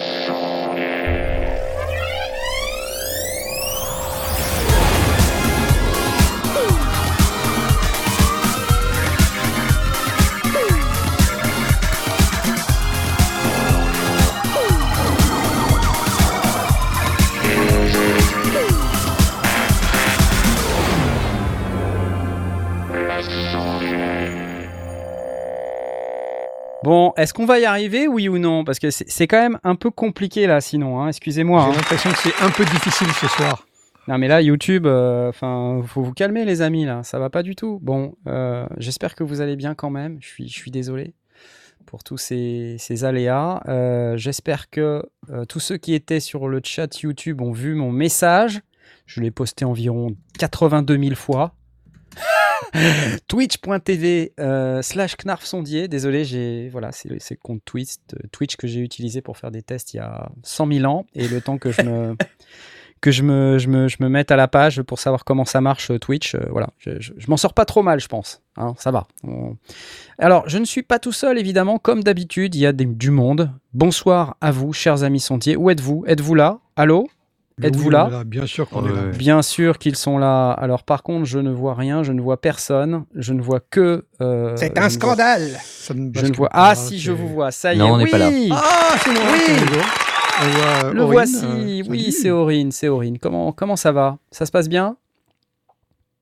show. Bon, est-ce qu'on va y arriver, oui ou non? Parce que c'est quand même un peu compliqué là, sinon. Hein, excusez-moi. J'ai hein. l'impression que c'est un peu difficile ce soir. Non, mais là, YouTube, euh, enfin, faut vous calmer, les amis, là. Ça va pas du tout. Bon, euh, j'espère que vous allez bien quand même. Je suis, je suis désolé pour tous ces, ces aléas. Euh, j'espère que tous ceux qui étaient sur le chat YouTube ont vu mon message. Je l'ai posté environ 82 000 fois. Twitch.tv euh, slash Knarf Sondier. Désolé, j'ai voilà, c'est le, le, compte Twitch, Twitch que j'ai utilisé pour faire des tests il y a 100 000 ans. Et le temps que je me, que je me, je, me, je me mette à la page pour savoir comment ça marche Twitch, euh, voilà, je, je, je m'en sors pas trop mal, je pense. Hein, ça va. On... Alors, je ne suis pas tout seul, évidemment. Comme d'habitude, il y a des, du monde. Bonsoir à vous, chers amis sondiers. Où êtes-vous? Êtes-vous là? Allô? Êtes-vous oui, là, là, Bien sûr qu'on est là. Bien sûr qu'ils sont là. Alors par contre, je ne vois rien, je ne vois personne, je ne vois que. Euh, c'est un scandale. Vois... Je ne vois. Ah si, je vous vois. Ça y non, est. on n'est oui. pas là. Ah, c'est moi. Oui. On voit Le Aurine, voici. euh, oui, c'est Aurine, c'est Aurine. Comment comment ça va? Ça se passe bien?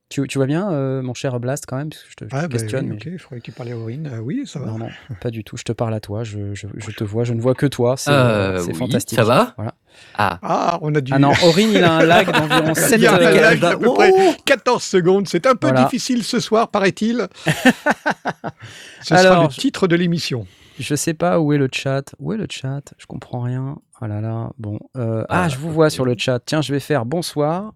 Tu, tu vas bien, euh, mon cher Blast, quand même parce que Je te, je te Ah, bah, questionne. oui, mais- ok, il faudrait que tu parlais à Aurine. Euh, oui, ça va. Non, non, pas du tout. Je te parle à toi. Je, je, je te vois. Je ne vois que toi. C'est Euh, c'est oui, fantastique. ça va Voilà. Ah, Ah, on a dû. Ah non, Aurine, il a un lag d'environ 7 Il y a un lag d'à peu Oh près 14 secondes. C'est un peu Voilà. difficile ce soir, paraît-il. Ce sera Alors, le titre de l'émission. Je sais pas où est le chat. Où est le chat? Je comprends rien. Oh là là. Bon. euh, ah, Ah, je vous vois sur le chat. Tiens, je vais faire bonsoir.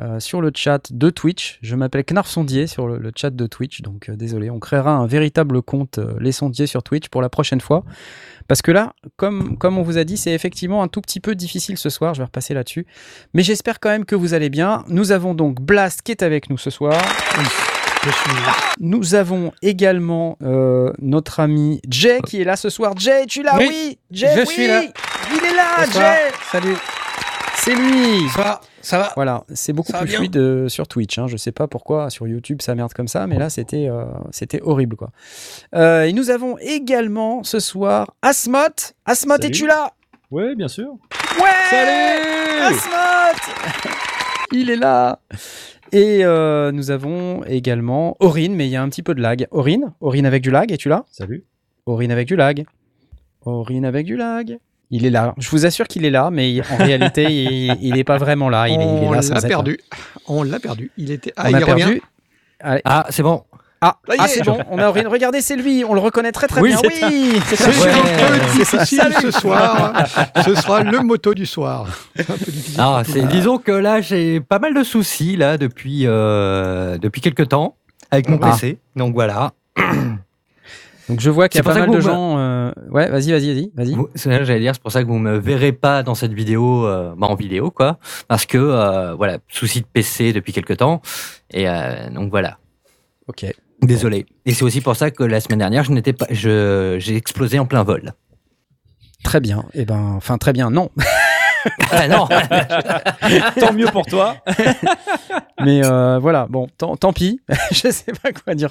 Euh, sur le chat de Twitch, je m'appelle Knarf Sondier sur le, le chat de Twitch, donc euh, désolé, on créera un véritable compte euh, Les Sondiers sur Twitch pour la prochaine fois. Parce que là, comme, comme on vous a dit, c'est effectivement un tout petit peu difficile ce soir, je vais repasser là-dessus. Mais j'espère quand même que vous allez bien. Nous avons donc Blast qui est avec nous ce soir. Je suis Nous avons également euh, notre ami Jay qui est là ce soir. Jay, tu l'as? Oui, Oui, Jay, je oui suis là. Il est là, Bonsoir. Jay Salut. C'est lui Ça va Ça va Voilà, c'est beaucoup plus bien fluide euh, sur Twitch. Hein. Je sais pas pourquoi sur YouTube ça merde comme ça, mais là c'était euh, c'était horrible quoi. Euh, et nous avons également ce soir Asmot. Asmot, es-tu là? Ouais, bien sûr. Ouais Salut Asmot Il est là Et euh, nous avons également Aurine, mais il y a un petit peu de lag. Aurine? Aurine avec du lag, es-tu là? Salut. Aurine avec du lag. Aurine avec du lag. Il est là. Je vous assure qu'il est là, mais en réalité, il, il est pas vraiment là. Il On l'a là. perdu. On l'a perdu. Il était. Ah, On il a revient. perdu. Allez. ah c'est bon. Ah, ah, est. c'est bon. On a Aurine. Regardez, c'est lui. On le reconnaît très très Oui, bien. c'est Oui, c'est ça. C'est ça. ce soir. Ce sera le moto du soir. Un peu. Ah, disons que là, j'ai pas mal de soucis là depuis euh, depuis quelques temps avec mon Ah. PC. Donc voilà. Donc je vois qu'il y a pas mal de gens. euh, Ouais, vas-y, vas-y, vas-y, ça, J'allais dire, c'est pour ça que vous me verrez pas dans cette vidéo, euh, bah, en vidéo quoi, parce que euh, voilà, souci de PC depuis quelques temps et donc voilà. Ok. Désolé. Et c'est aussi pour ça que la semaine dernière, je n'étais pas, je, j'ai explosé en plein vol. Très bien. Et ben, enfin très bien. Non. Ah non. Tant mieux pour toi. Mais euh, voilà. Bon, tant, tant pis. je sais pas quoi dire.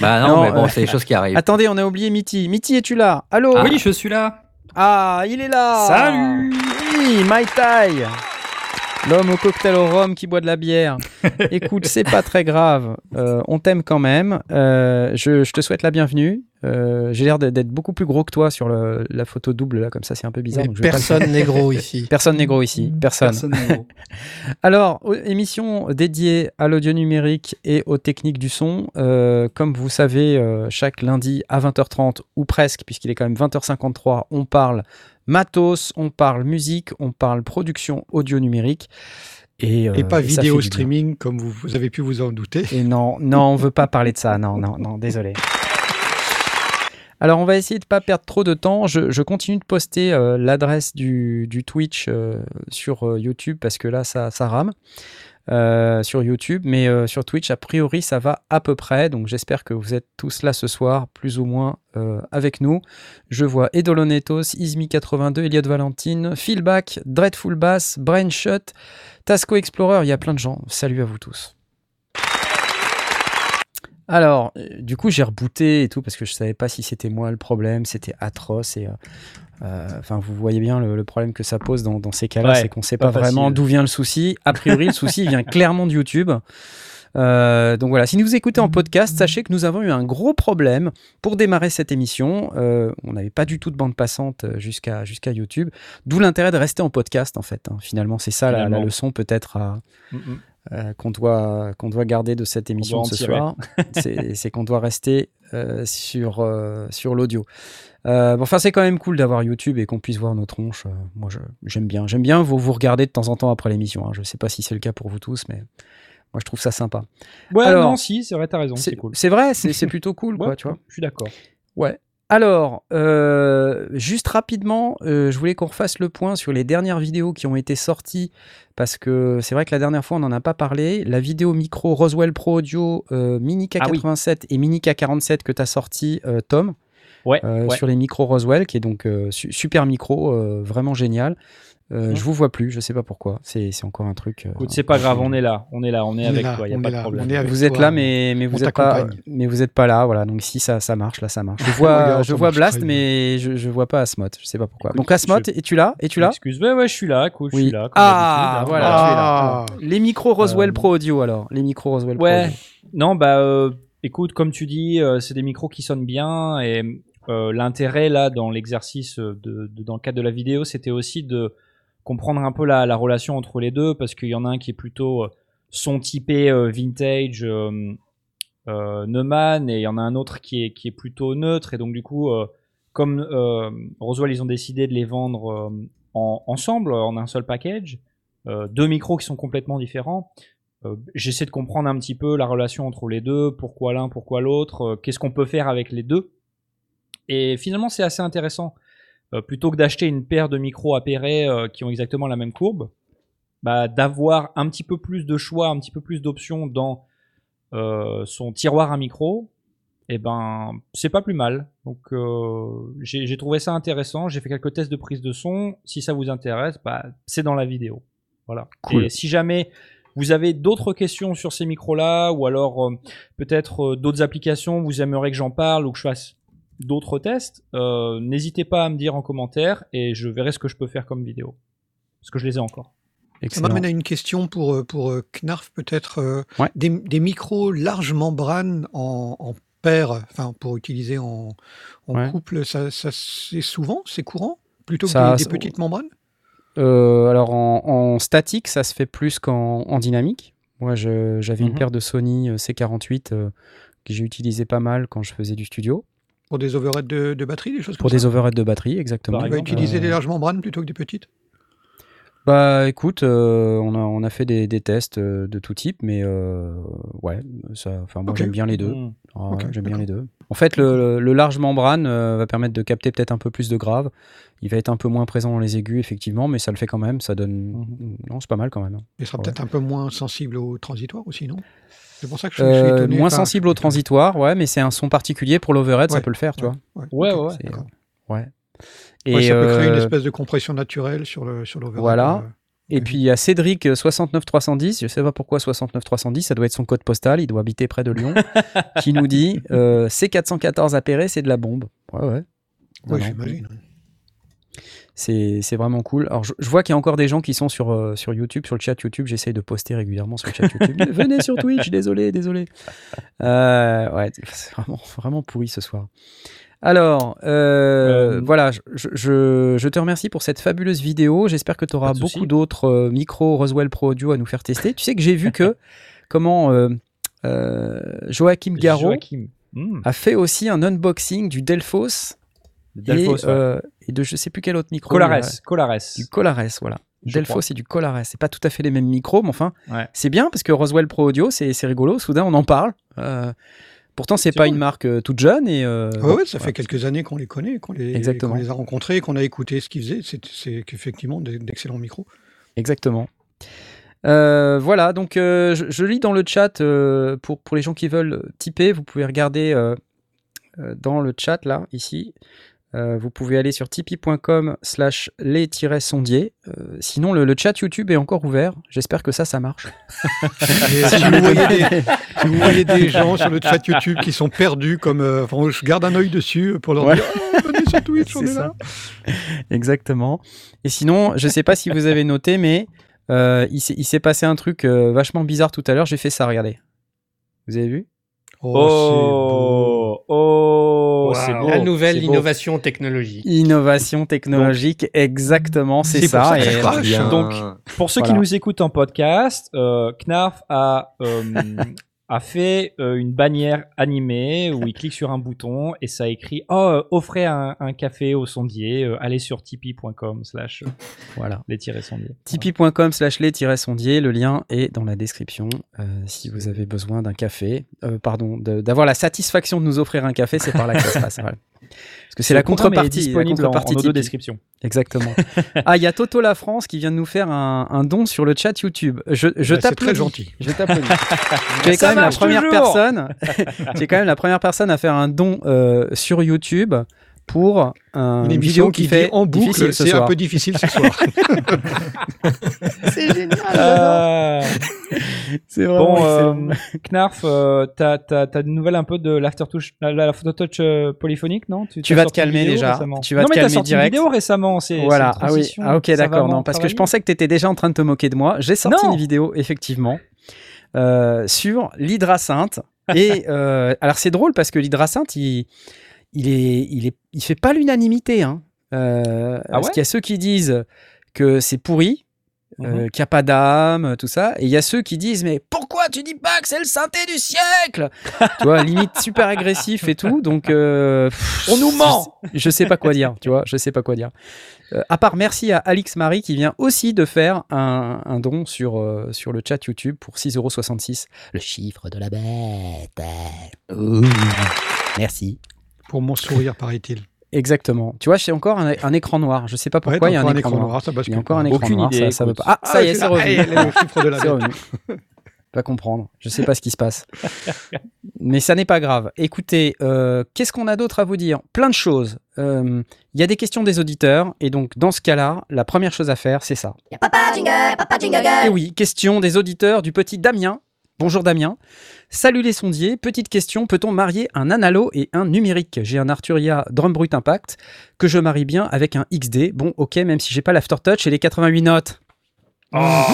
bah non, Non, mais bon, euh, c'est des choses qui arrivent. Attendez, on a oublié Mitty. Mitty, es-tu là? Allô? Ah. Oui, je suis là. Ah, il est là Salut Oui, Mai Tai L'homme au cocktail au rhum qui boit de la bière. Écoute, c'est pas très grave. Euh, on t'aime quand même. Euh, je, je te souhaite la bienvenue. Euh, J'ai l'air d'être- beaucoup plus gros que toi sur le- la photo double, là, comme ça, c'est un peu bizarre. Donc personne n'est gros ici. Personne n'est gros ici. Personne. Personne n'est gros. Alors, émission dédiée à l'audio numérique et aux techniques du son. Euh, comme vous savez, euh, chaque lundi à 20h30 ou presque, puisqu'il est quand même 20h53, on parle matos, on parle musique, on parle production audio numérique. Et, euh, pas vidéo streaming comme vous, vous avez pu vous en douter. Et non, non, on veut pas parler de ça. Non, non, non, désolé. Alors, on va essayer de pas perdre trop de temps. Je, je continue de poster euh, l'adresse du, du Twitch euh, sur YouTube parce que là, ça, ça rame. Euh, sur YouTube, mais euh, sur Twitch, a priori, ça va à peu près. Donc j'espère que vous êtes tous là ce soir, plus ou moins euh, avec nous. Je vois Edolonetos, Izmi82, Elliot Valentine, Philback, Dreadful Bass, Brainshot, Tasco Explorer, il y a plein de gens. Salut à vous tous. Alors, euh, du coup, j'ai rebooté et tout parce que je savais pas si c'était moi le problème, c'était atroce et euh, euh, enfin, vous voyez bien le, le problème que ça pose dans, dans ces cas-là, Ouais, c'est qu'on sait pas pas, vraiment d'où vient le souci. A priori, le souci vient clairement de YouTube. Euh, donc voilà, si vous écoutez en podcast, sachez que nous avons eu un gros problème pour démarrer cette émission. Euh, on n'avait pas du tout de bande passante jusqu'à jusqu'à YouTube, d'où l'intérêt de rester en podcast en fait. hein. Finalement, c'est ça la, leçon peut-être à, Mm, mm. Euh, qu'on doit, qu'on doit garder de cette émission ce tirer. soir, c'est qu'on doit rester euh, sur, euh, sur l'audio. Bon, enfin, c'est quand même cool d'avoir YouTube et qu'on puisse voir nos tronches. Moi, j'aime bien. J'aime bien vous, vous regarder de temps en temps après l'émission. hein. Je sais pas si c'est le cas pour vous tous, mais moi, je trouve ça sympa. Ouais, Alors, non, si, c'est vrai, t'as raison, c'est cool. c'est vrai, c'est c'est plutôt cool, Ouais, quoi, tu vois. Je suis d'accord. Ouais. Alors, euh, juste rapidement, euh, je voulais qu'on refasse le point sur les dernières vidéos qui ont été sorties, parce que c'est vrai que la dernière fois, on n'en a pas parlé. La vidéo micro Roswell Pro Audio euh, Mini Ah oui. K87 et Mini K47 que tu as sorti, Tom, Ouais, ouais. sur les micros Roswell, qui est donc su- super micro, vraiment génial. Euh. Je vous vois plus, je sais pas pourquoi. C'est c'est encore un truc. euh, Écoute, c'est pas grave, on est là, on est là, on est On avec là, toi, y a pas de problème. vous êtes toi, là, mais, mais vous êtes pas, mais vous êtes pas là, voilà. Donc ici, ça, ça marche, là, ça marche. Je vois, je vois Blast, mais je, je vois pas Asmod. Je sais pas pourquoi. Écoute, Donc Asmod, je- es-tu là? Es-tu là? Excuse, ouais, ouais, je suis là, cool, je Oui. suis là. comme Ah, voilà, Voilà. tu es là. Ah. Alors, les micros Roswell Euh, Pro Audio, alors. Les micros Roswell Pro Ouais, non, bah, euh, écoute, comme tu dis, euh, c'est des micros qui sonnent bien et euh, l'intérêt là dans l'exercice de, de- dans le cadre de la vidéo, c'était aussi de comprendre un peu la, la relation entre les deux parce qu'il y en a un qui est plutôt euh, son typé euh, vintage euh, Neumann et il y en a un autre qui est qui est plutôt neutre et donc du coup comme Roswell ils ont décidé de les vendre en, ensemble en un seul package deux micros qui sont complètement différents j'essaie de comprendre un petit peu la relation entre les deux, pourquoi l'un, pourquoi l'autre, qu'est-ce qu'on peut faire avec les deux. Et finalement, c'est assez intéressant. Euh, plutôt que d'acheter une paire de micros appairés euh, qui ont exactement la même courbe, bah, d'avoir un petit peu plus de choix, un petit peu plus d'options dans euh, son tiroir à micro, et ben c'est pas plus mal. Donc euh, j'ai j'ai trouvé ça intéressant. J'ai fait quelques tests de prise de son. Si ça vous intéresse, bah, c'est dans la vidéo. Voilà. Cool. Et si jamais vous avez d'autres questions sur ces micros-là, ou alors euh, peut-être euh, d'autres applications, vous aimeriez que j'en parle ou que je fasse d'autres tests, euh, n'hésitez pas à me dire en commentaire et je verrai ce que je peux faire comme vidéo. Parce que je les ai encore. Ça m'amène à une question pour, euh, pour euh, Knarf, peut-être. Ouais. des, des micros large membrane en, en paire, enfin, pour utiliser en, en Ouais. couple, ça, ça c'est souvent, c'est courant, plutôt que Ça- des, petites membranes? Euh, alors en, en statique, ça se fait plus qu'en en dynamique. Moi, je- j'avais une Mhm. paire de Sony euh, C48 euh, que j'ai utilisé pas mal quand je faisais du studio. Pour des overheads de, de batterie, des choses Pour comme des ça overheads de batterie, exactement. Tu vas utiliser Euh, des larges membranes plutôt que des petites Bah écoute, euh, on, a, on a fait des, des tests euh, de tout type, mais euh, ouais, ça, enfin moi j'aime bien les deux. Mm. Ah j'aime bien les deux. En fait, le, le large membrane euh, va permettre de capter peut-être un peu plus de grave. Il va être un peu moins présent dans les aigus, effectivement, mais ça le fait quand même. Ça donne. Mhm. Non, c'est pas mal quand même. Il sera Ouais. peut-être un peu moins sensible au transitoire aussi, non? C'est pour ça que je, suis Euh, étonné. moins sensible au transitoire, ouais, mais c'est un son particulier pour l'overhead, ça peut le faire, tu vois. Ouais, ok, ouais, ouais. Ouais, ça peut créer une euh, espèce de compression naturelle sur le sur l'overhead. Voilà. euh. Et puis il y a Cédric euh, 69310, je sais pas pourquoi 69310, ça doit être son code postal, il doit habiter près de Lyon, qui nous dit euh, C414 appairé, c'est de la bombe. Ouais, ouais. Ouais, j'imagine. C'est vraiment cool. Alors je, je vois qu'il y a encore des gens qui sont sur, euh, sur YouTube, sur le chat YouTube, j'essaye de poster régulièrement sur le chat YouTube. Venez sur Twitch, désolé, désolé. Euh, ouais, c'est vraiment, vraiment pourri ce soir. Alors, euh, voilà, je, je, je te remercie pour cette fabuleuse vidéo. J'espère que tu auras beaucoup d'autres micros Roswell Pro Audio à nous faire tester. Tu sais que j'ai vu que comment Joachim Garraud Joachim. Mm. a fait aussi un unboxing du Delphos, Delphos, et, ouais. euh, et de je sais plus quel autre micro. Colares, Colares. Du Colares, voilà. Je Delphos crois. et du Colares. C'est pas tout à fait les mêmes micros, mais enfin, Ouais. c'est bien parce que Roswell Pro Audio, c'est c'est rigolo. Soudain, on en parle. Euh, pourtant, c'est C'est pas cool. une marque euh, toute jeune. Et, euh, Ouais, bon, ça fait quelques années qu'on les connaît, qu'on les, Exactement. qu'on les a rencontrés, qu'on a écouté ce qu'ils faisaient. C'est c'est qu'effectivement des- d'excellents micros. Exactement. Euh, voilà, donc euh, je, je lis dans le chat euh, pour, pour les gens qui veulent typer, vous pouvez regarder dans le chat là, ici. Euh, vous pouvez aller sur tipeee.com slash les-sondiers. Euh, sinon, le, le chat YouTube est encore ouvert. J'espère que ça, ça marche. Si, vous voyez des, si vous voyez des gens sur le chat YouTube qui sont perdus, comme euh, enfin, je garde un œil dessus pour leur Ouais. dire oh, venez sur Twitch, on est là. Exactement. Et sinon, je sais pas si vous avez noté, mais euh, il s'est passé un truc euh, vachement bizarre tout à l'heure. J'ai fait ça, regardez. Vous avez vu? Oh, oh, c'est Waouh. Beau. La nouvelle c'est beau. innovation technologique. Innovation technologique, exactement, c'est C'est pour ça. ça je et-. Donc, Pour ceux qui nous écoutent en podcast, euh, Knarf a, euh, a fait euh, une bannière animée où il clique sur un bouton et ça écrit « Oh, euh, offrez un, un café au sondier, euh, allez sur tipeee.com slash Voilà. les tirés sondiers. Tipeee.com slash les-sondiers, le lien est dans la description. Euh, si vous avez besoin d'un café, pardon, d'avoir la satisfaction de nous offrir un café, c'est par là que ça se passe. voilà. Que c'est la contrepartie. la disponible en, en contrepartie audio description. Exactement. ah, il y a Toto La France qui vient de nous faire un, un don sur le chat YouTube. Je, je Ouais, c'est très t'applaudis. gentil. Je t'applaudis. tu es quand même la première toujours. personne. tu es quand même la première personne à faire un don euh, sur YouTube pour un Une vidéo émission qui, qui, fait en boucle, ce c'est un peu difficile ce soir. C'est génial. Euh, C'est vraiment bon, euh. Knarf, euh, t'as t'as- t'as des nouvelles un peu de l'aftertouch, la, la, la phototouch euh, polyphonique, non? Tu vas te calmer déjà. récemment. Tu vas non, te mais calmer t'as sorti direct. une vidéo récemment. C'est Voilà, ah oui, ah ok, d'accord. Non, parce que je pensais que tu étais déjà en train de te moquer de moi. J'ai sorti Non. une vidéo, effectivement, euh, sur l'hydrasinte. Et euh, alors c'est drôle parce que l'hydrasinte, il, il est, il est, il fait pas l'unanimité. Hein. Euh, Ah parce ouais qu'il y a ceux qui disent que c'est pourri. euh, Mhm. qu'il n'y a pas d'âme, tout ça. Et il y a ceux qui disent Mais pourquoi tu dis pas que c'est le synthé du siècle? Tu vois, limite super agressif et tout. Donc, euh, pff, On nous ment je, je sais pas quoi dire, tu vois, je sais pas quoi dire. Euh, à part merci à Alix Marie qui vient aussi de faire un, un don sur, euh, sur le chat YouTube pour 6,66€. Le chiffre de la bête. Ouh. Merci. Pour mon sourire, paraît-il. Exactement. Tu vois, j'ai encore un, un écran noir. Je sais pas pourquoi Ouais, il y a un encore écran, noir. ça Il y a encore un écran Aucune noir. idée, ça, ça veut pas. Ah, ça y est, c'est Ah, revenu. allez, le chiffre de la revenu. Pas comprendre. Je sais pas ce qui se passe. Mais ça n'est pas grave. Écoutez, euh, qu'est-ce qu'on a d'autre à vous dire? Plein de choses. Euh, Il y a des questions des auditeurs. Et donc, dans ce cas-là, la première chose à faire, c'est ça. Papa jingle, papa jingle Et oui, question des auditeurs du petit Damien. Bonjour Damien. Salut les sondiers. Petite question, peut-on marier un analo et un numérique? J'ai un Arturia Drum Brut Impact que je marie bien avec un XD. Bon, ok, même si j'ai pas l'aftertouch et les 88 notes. Ah.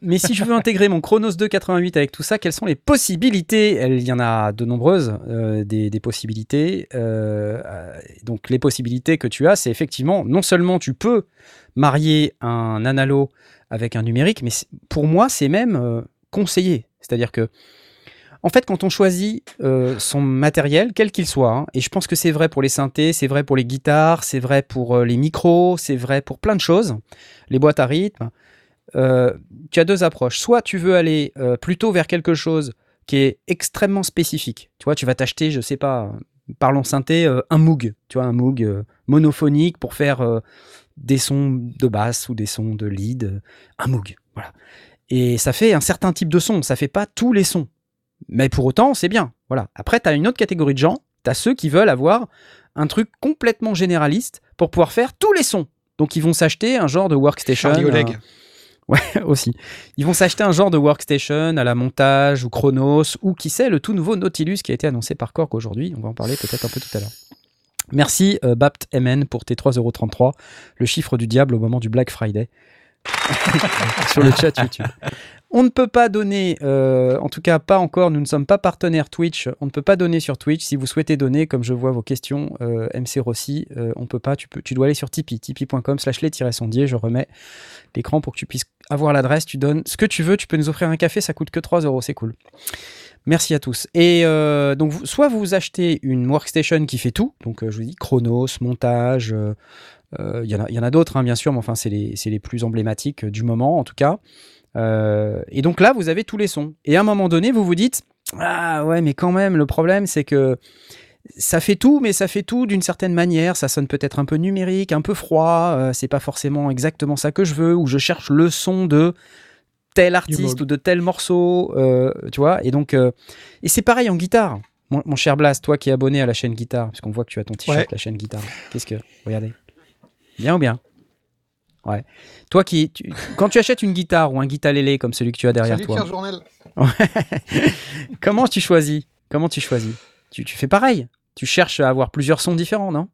Mais si je veux intégrer mon Chronos 2 88 avec tout ça, quelles sont les possibilités? Il y en a de nombreuses, euh, des, des possibilités. Euh, euh, donc les possibilités que tu as, c'est effectivement, non seulement tu peux marier un analo avec un numérique, mais pour moi, c'est même euh, conseillé. C'est-à-dire que, en fait, quand on choisit euh, son matériel, quel qu'il soit, hein, et je pense que c'est vrai pour les synthés, c'est vrai pour les guitares, c'est vrai pour euh, les micros, c'est vrai pour plein de choses, les boîtes à rythme, euh, tu as deux approches. Soit tu veux aller plutôt vers quelque chose qui est extrêmement spécifique. Tu vois, tu vas t'acheter, je sais pas, parlons synthé, un Moog, tu vois, un Moog monophonique pour faire des sons de basse ou des sons de lead, euh, un Moog, voilà. Et ça fait un certain type de son, ça fait pas tous les sons. Mais pour autant, c'est bien, voilà. Après, tu as une autre catégorie de gens, tu as ceux qui veulent avoir un truc complètement généraliste pour pouvoir faire tous les sons. Donc ils vont s'acheter un genre de workstation. Un- Ouais, aussi. Ils vont s'acheter un genre de workstation à la montage ou Chronos ou qui sait le tout nouveau Nautilus qui a été annoncé par Korg aujourd'hui. On va en parler peut-être un peu tout à l'heure. Merci euh, Bapt MN pour tes 3,33€, le chiffre du diable au moment du Black Friday. Sur le chat YouTube. On ne peut pas donner, euh, en tout cas pas encore, nous ne sommes pas partenaires Twitch, on ne peut pas donner sur Twitch. Si vous souhaitez donner, comme je vois vos questions, euh, MC Rossi, euh, on peut pas, tu, peux, dois aller sur Tipeee, tipeee.com slash les-sondier, je remets l'écran pour que tu puisses avoir l'adresse, tu donnes ce que tu veux, tu peux nous offrir un café, ça coûte que 3 euros, c'est cool. Merci à tous. Et euh, donc, soit vous achetez une workstation qui fait tout, donc euh, je vous dis Chronos, montage, euh, il y en a, d'autres, hein, bien sûr, mais enfin, c'est les, plus emblématiques du moment, en tout cas. Et donc là, vous avez tous les sons. Et à un moment donné, vous vous dites Ah ouais, mais quand même, le problème, c'est que ça fait tout, mais ça fait tout d'une certaine manière. Ça sonne peut-être un peu numérique, un peu froid. c'est pas forcément exactement ça que je veux. Ou je cherche le son de tel artiste ou de tel morceau, euh, tu vois. Et donc, euh, et c'est pareil en guitare. Mon, mon cher Blas, toi qui es abonné à la chaîne guitare, parce qu'on voit que tu as ton t-shirt, Ouais. la chaîne guitare. Qu'est-ce que, regardez, bien ou bien? Ouais. Toi qui, tu- quand tu achètes une guitare ou un guitarélé comme celui que tu as derrière Salut, toi, Pierre comment tu choisis? Comment tu choisis? Tu, tu fais pareil. Tu cherches à avoir plusieurs sons différents, non?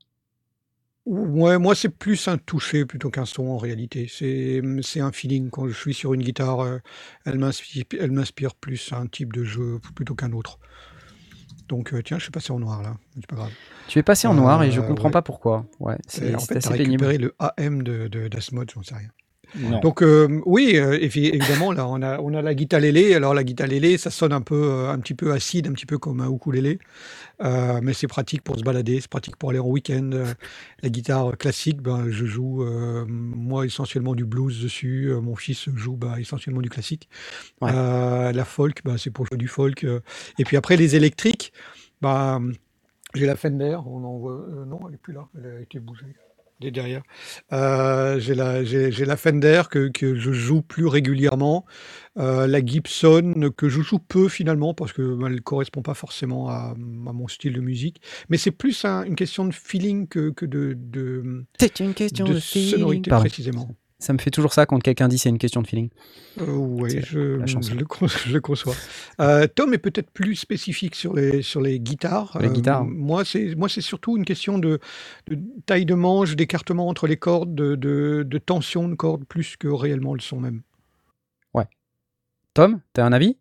Ouais, moi, c'est plus un toucher plutôt qu'un son en réalité. C'est c'est un feeling. Quand je suis sur une guitare, euh, elle m'inspire elle m'inspire plus un type de jeu plutôt qu'un autre. Donc, euh, tiens, je suis passé en noir là. C'est pas grave. Tu es passé en noir et je Euh, comprends ouais. pas pourquoi. Ouais, c'est en c'est fait, assez t'as pénible. récupéré le AM de, de d'Asmod, j'en sais rien. Non. Donc euh, oui, euh, évi- évidemment, là on a on a la guitare lélé. Alors la guitare lélé, ça sonne un peu euh, un petit peu acide, un petit peu comme un ukulélé, mais c'est pratique pour se balader, c'est pratique pour aller en week-end. La guitare classique, ben je joue moi essentiellement du blues dessus. Mon fils joue bah, essentiellement du classique. Ouais. La folk, bah, c'est pour jouer du folk. Et puis après les électriques, bah j'ai la Fender. On en voit non, elle est plus là, elle a été bougée. Est derrière. Euh, j'ai la, j'ai, j'ai la Fender que, que je joue plus régulièrement. Euh, la Gibson que je joue peu finalement parce que ben, elle correspond pas forcément à, à mon style de musique. Mais c'est plus un- une question de feeling que, que de, de, C'est une question de de, feeling. sonorité Pardon. précisément. Ça me fait toujours ça quand quelqu'un dit c'est une question de feeling. Euh, oui, je, le, con- je le conçois. Euh, Tom est peut-être plus spécifique sur les, sur les guitares. Les Euh, guitares. moi, c'est moi, c'est surtout une question de, de taille de manche, d'écartement entre les cordes, de, de, de tension de cordes, plus que réellement le son même. Tom, t'as un avis?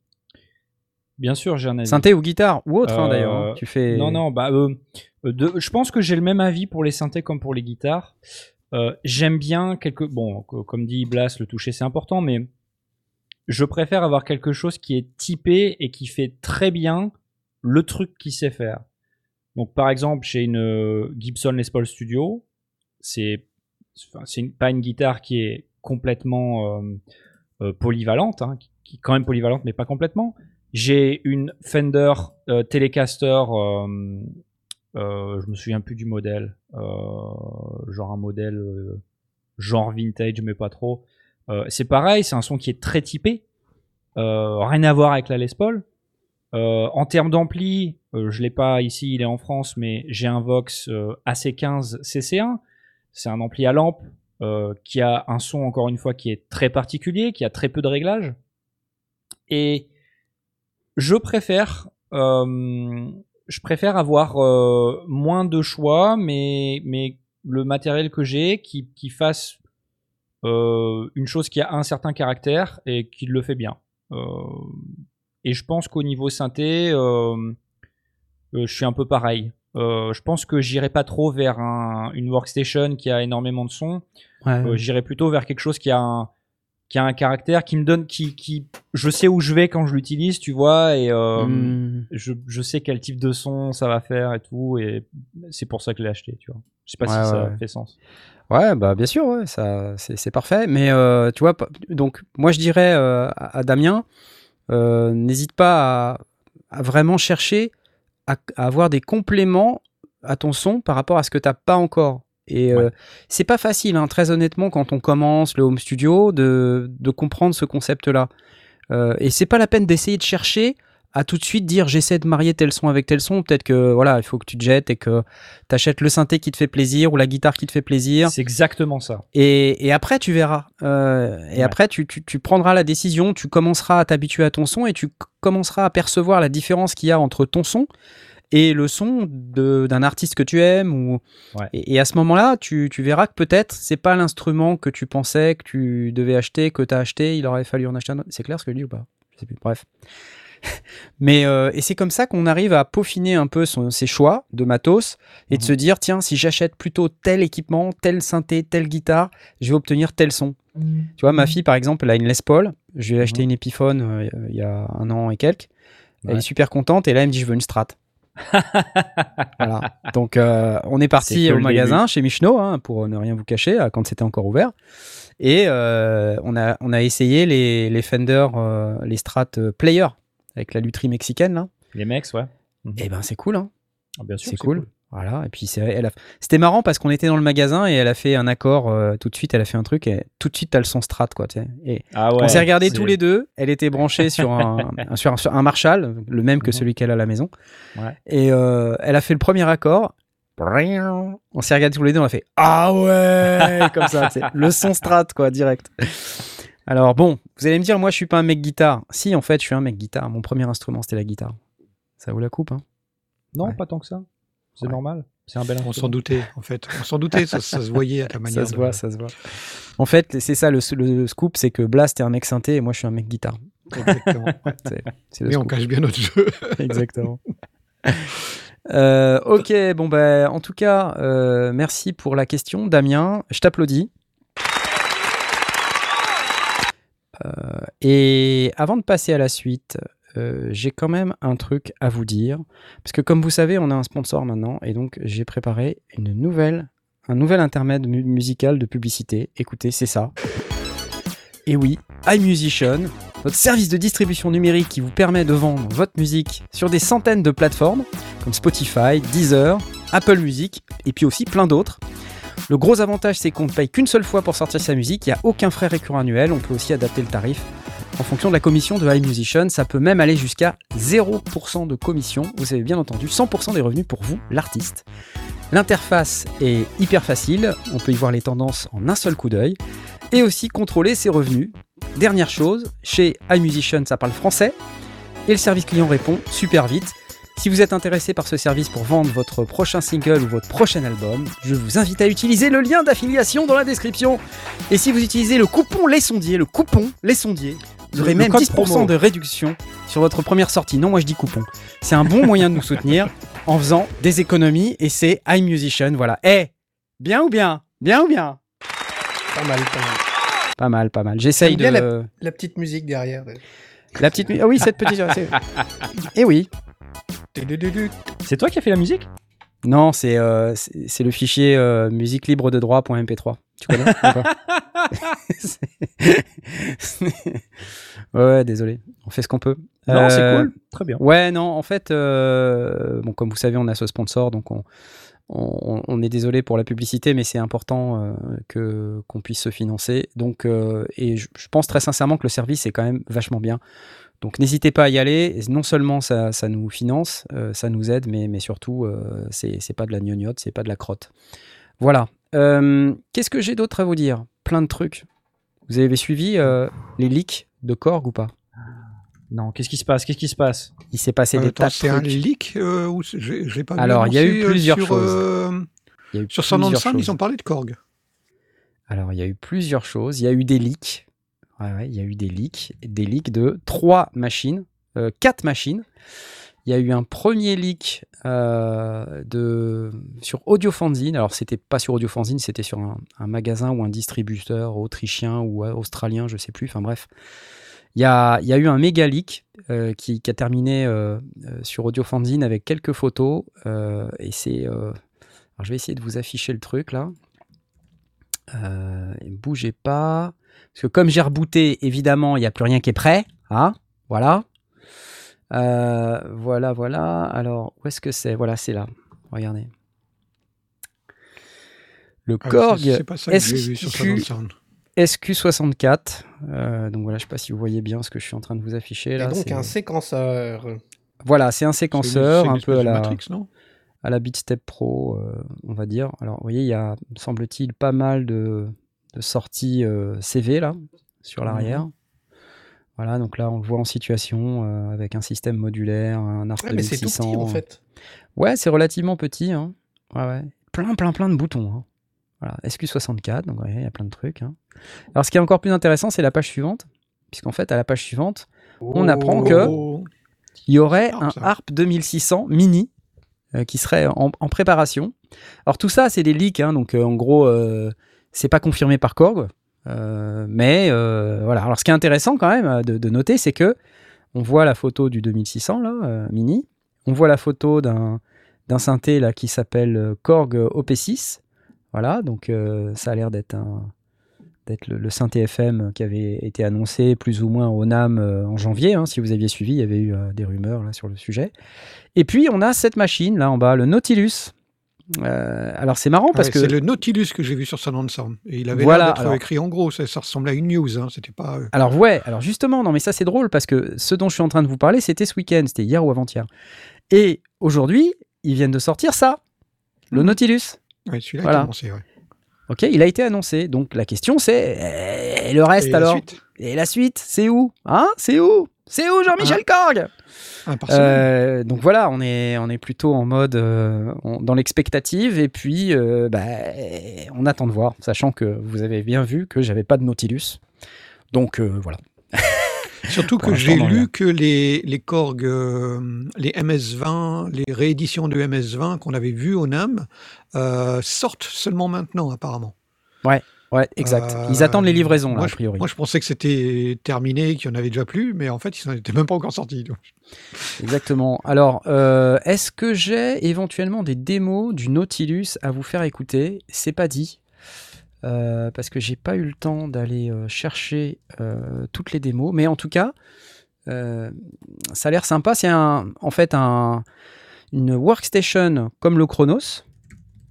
Bien sûr, j'ai un avis. Synthé ou guitare Ou autre hein, d'ailleurs. hein. Tu fais. Non, non, bah, de- je pense que j'ai le même avis pour les synthés comme pour les guitares. Euh, J'aime bien quelque. Bon, co- comme dit Blas, le toucher c'est important, mais je préfère avoir quelque chose qui est typé et qui fait très bien le truc qu'il sait faire. Donc, par exemple, j'ai une euh, Gibson Les Paul Studio. C'est pas une guitare qui est complètement euh, polyvalente, hein, qui, est quand même polyvalente, mais pas complètement. J'ai une Fender Telecaster, je me souviens plus du modèle, genre un modèle euh, genre vintage, mais pas trop. Euh, c'est pareil, c'est un son qui est très typé, euh, rien à voir avec la Les Paul. Euh, en termes d'ampli, euh, je l'ai pas ici, il est en France, mais j'ai un Vox euh, AC15 CC1. C'est un ampli à lampe euh, qui a un son encore une fois qui est très particulier, qui a très peu de réglages. Et je préfère, euh, je préfère avoir euh, moins de choix, mais mais le matériel que j'ai qui qui fasse euh, une chose qui a un certain caractère et qui le fait bien. Euh, et je pense qu'au niveau synthé, je suis un peu pareil. Je pense que j'irai pas trop vers un- une workstation qui a énormément de sons. Ouais. J'irai plutôt vers quelque chose qui a un qui a un caractère qui me donne qui qui je sais où je vais quand je l'utilise tu vois et euh, Hmm. je, je sais quel type de son ça va faire et tout et c'est pour ça que je l'ai acheté tu vois je sais pas Ouais, si ça fait sens Ouais, bah bien sûr, ouais, ça, c'est, c'est parfait. Mais euh, tu vois, donc moi je dirais euh, à, Damien, n'hésite pas à, à vraiment chercher à, à avoir des compléments à ton son par rapport à ce que t'as pas encore. Et euh, c'est pas facile, hein, très honnêtement, quand on commence le home studio, de, de comprendre ce concept-là. Euh, et c'est pas la peine d'essayer de chercher à tout de suite dire j'essaie de marier tel son avec tel son. Peut-être que voilà, il faut que tu te jettes et que t'achètes le synthé qui te fait plaisir ou la guitare qui te fait plaisir. c'est exactement ça Et, et après, tu verras. Euh, et Ouais. après, tu, tu, tu prendras la décision, tu commenceras à t'habituer à ton son et tu commenceras à percevoir la différence qu'il y a entre ton son et le son de- d'un artiste que tu aimes. Ou... Ouais. Et, et à ce moment-là, tu, tu verras que peut-être c'est pas l'instrument que tu pensais que tu devais acheter, que tu as acheté, il aurait fallu en acheter un autre. C'est clair ce que je dis ou pas? Je sais plus. Bref. Mais euh, et c'est comme ça qu'on arrive à peaufiner un peu son- ses choix de matos et de Mhm. se dire tiens si j'achète plutôt tel équipement, tel synthé, telle guitare, je vais obtenir tel son. Tu vois ma fille par exemple elle a une Les Paul, je lui ai acheté Mhm. une Epiphone euh, il y a un an et quelques. Elle est super contente et là elle me dit je veux une Strat. voilà. Donc euh, on est parti au magasin chez Michno hein, pour ne rien vous cacher euh, quand c'était encore ouvert. Et euh, on, a, on a essayé les, les Fender, euh, les Strat Player avec la lutherie mexicaine là. les mecs ouais Et ben c'est cool. Hein. Ah, bien sûr, C'est cool. Voilà, et puis c'est, elle a- c'était marrant parce qu'on était dans le magasin et elle a fait un accord euh, tout de suite, elle a fait un truc et tout de suite t'as le son strat quoi. tu sais. Et Ah ouais. on s'est regardé tous les deux, elle était branchée sur un, un- sur, un, sur un Marshall, le même que Mhm. celui qu'elle a à la maison. Ouais. Et euh, elle a fait le premier accord. On s'est regardé tous les deux, on a fait Ah ouais Comme ça, le son strat quoi, direct. Alors bon, vous allez me dire, moi je suis pas un mec guitare. Si, en fait, je suis un mec guitare. Mon premier instrument c'était la guitare. Ça vous la coupe, hein? Non, Ouais. pas tant que ça. C'est Ouais. normal. C'est un bel On s'en doutait, en fait. On s'en doutait, ça, ça se voyait à ta manière. Ça se de- voit, ça se voit. En fait, c'est ça le, le scoop, c'est que Blast est un mec synthé et moi je suis un mec guitare. Exactement. Mais on cache bien notre jeu. Exactement. Euh, ok, bon ben, en tout cas, euh, merci pour la question, Damien. Je t'applaudis. Euh, et avant de passer à la suite, euh, j'ai quand même un truc à vous dire, parce que comme vous savez, on a un sponsor maintenant, et donc j'ai préparé une nouvelle, un nouvel intermède mu- musical de publicité. Écoutez, c'est ça. Et oui, iMusician, notre service de distribution numérique qui vous permet de vendre votre musique sur des centaines de plateformes comme Spotify, Deezer, Apple Music et puis aussi plein d'autres. Le gros avantage, c'est qu'on ne paye qu'une seule fois pour sortir sa musique, il n'y a aucun frais récurrent annuel, on peut aussi adapter le tarif en fonction de la commission de iMusician, ça peut même aller jusqu'à 0% de commission, vous avez bien entendu, 100% des revenus pour vous, l'artiste. L'interface est hyper facile, on peut y voir les tendances en un seul coup d'œil, et aussi contrôler ses revenus. Dernière chose, chez iMusician, ça parle français, et le service client répond super vite. Si vous êtes intéressé par ce service pour vendre votre prochain single ou votre prochain album, je vous invite à utiliser le lien d'affiliation dans la description. Et si vous utilisez le coupon Les Sondiers, le coupon Les Sondiers, vous aurez même code 10% promo. de réduction sur votre première sortie. Non, moi je dis coupon. C'est un bon moyen de nous soutenir en faisant des économies et c'est iMusician. Voilà. Eh, bien ou bien? Bien ou bien? Pas mal, pas mal. Pas mal, pas mal. J'essaye de. Bien La petite musique derrière. La petite. Ah oui, cette petite. c'est- Eh oui. C'est toi qui as fait la musique? Non, c'est euh, c'est le fichier euh, musique libre de droit.mp3. Tu connais ouais, désolé. On fait ce qu'on peut. Non, c'est Euh, cool. Très bien. Ouais, non, en fait, bon, comme vous savez, on a ce sponsor, donc on, on, on est désolé pour la publicité, mais c'est important euh, que qu'on puisse se financer. Donc, euh, et je, je pense très sincèrement que le service est quand même vachement bien. Donc, n'hésitez pas à y aller. Et Non seulement ça, ça nous finance, euh, ça nous aide, mais, mais surtout, euh, c'est c'est pas de la gnognotte, c'est pas de la crotte. Voilà. Euh, Qu'est-ce que j'ai d'autre à vous dire? Plein de trucs. Vous avez suivi euh, les leaks de Korg ou pas? Non, qu'est-ce qui se passe? Qu'est-ce qui se passe? Il s'est passé des Attends, tas de c'est un leak euh, ou j'ai pas vu Alors, il y a eu plusieurs sur, choses. euh, Il y a eu sur plusieurs 195, choses. ils ont parlé de Korg. Alors, il y a eu plusieurs choses. Il y a eu des leaks. Il y a eu des leaks. Des leaks de trois machines, euh, quatre machines. Il y a eu un premier leak euh, de, sur Audiofanzine. Alors, c'était pas sur Audiofanzine, c'était sur un, magasin ou un distributeur autrichien ou euh, australien, je sais plus. Enfin, bref. Il y a, il y a eu un méga leak euh, qui, a terminé sur Audiofanzine avec quelques photos. et c'est. je vais essayer de vous afficher le truc là. Bougez pas. Parce que comme j'ai rebooté, évidemment, il n'y a plus rien qui est prêt. Hein voilà. Euh, voilà, voilà. Alors, où est-ce que c'est? Voilà, c'est là. Regardez. Le Ah, Korg c'est- C'est pas ça que j'ai vu sur SQ 195. SQ64. Euh, donc voilà, je sais pas si vous voyez bien ce que je suis en train de vous afficher Et là. donc c'est- un séquenceur. Voilà, c'est un séquenceur un peu à la, Matrix, non? à la Beatstep Pro, euh, on va dire. Alors, vous voyez, il y a, semble-t-il, pas mal de, de sorties euh, CV là, sur l'arrière. Voilà, donc là, on le voit en situation euh, avec un système modulaire, un ARP Ouais, mais c'est tout 2600. petit en fait. Ouais, c'est relativement petit. Hein. Ouais, ouais. Plein, plein, plein de boutons. hein. Voilà, SQ64, donc il y a plein de trucs. hein. Alors, ce qui est encore plus intéressant, c'est la page suivante. Puisqu'en fait, à la page suivante, On apprend que- Oh. il y aurait un. ARP 2600 mini euh, qui serait en, en préparation. Alors tout ça, c'est des leaks, hein, donc euh, en gros, c'est pas confirmé par Korg, euh, mais euh, voilà. Alors ce qui est intéressant quand même euh, de, noter, c'est que on voit la photo du 2600 là, mini, on voit la photo d'un d'un synthé là qui s'appelle Korg OP6. Voilà, donc ça a l'air d'être d'être le, synthé FM qui avait été annoncé plus ou moins au NAM en janvier. hein, si vous aviez suivi, il y avait eu des rumeurs là, sur le sujet. Et puis, on a cette machine là en bas, le Nautilus. Euh, alors, c'est marrant parce Ouais, que. C'est le Nautilus que j'ai vu sur Sound Sound. Et il avait Voilà, d'être alors- écrit en gros. Ça, ça ressemblait à une news. Hein. C'était pas. euh, Alors ouais, alors justement, non mais ça c'est drôle parce que ce dont je suis en train de vous parler, c'était ce week-end, c'était hier ou avant-hier. Et aujourd'hui, ils viennent de sortir ça, le Mhm. Nautilus. ouais, celui-là Voilà. a commencé. Ouais. Ok, il a été annoncé. Donc la question c'est, et le reste Et la alors? suite? Et la suite, c'est où? Hein? C'est où? C'est où Jean-Michel Korg? Euh, Donc voilà, on est, on est plutôt en mode euh, on- dans l'expectative et puis euh, bah, on attend de voir, sachant que vous avez bien vu que j'avais pas de Nautilus. Donc euh, voilà. Surtout que j'ai lu rien. que les, les Korg, euh, les MS-20, les rééditions de MS-20 qu'on avait vues au NAM euh, sortent seulement maintenant, apparemment. Ouais, exact. Euh, Ils attendent les livraisons là, moi, a je- priori. Moi, je pensais que c'était terminé, qu'il n'y en avait déjà plus, mais en fait, ils n'étaient même pas encore sortis. donc. Exactement. Alors, euh, est-ce que j'ai éventuellement des démos du Nautilus à vous faire écouter? C'est pas dit. Euh, parce que j'ai pas eu le temps d'aller euh, chercher euh, toutes les démos. Mais en tout cas, euh, ça a l'air sympa. C'est un, en fait un, une workstation comme le Chronos.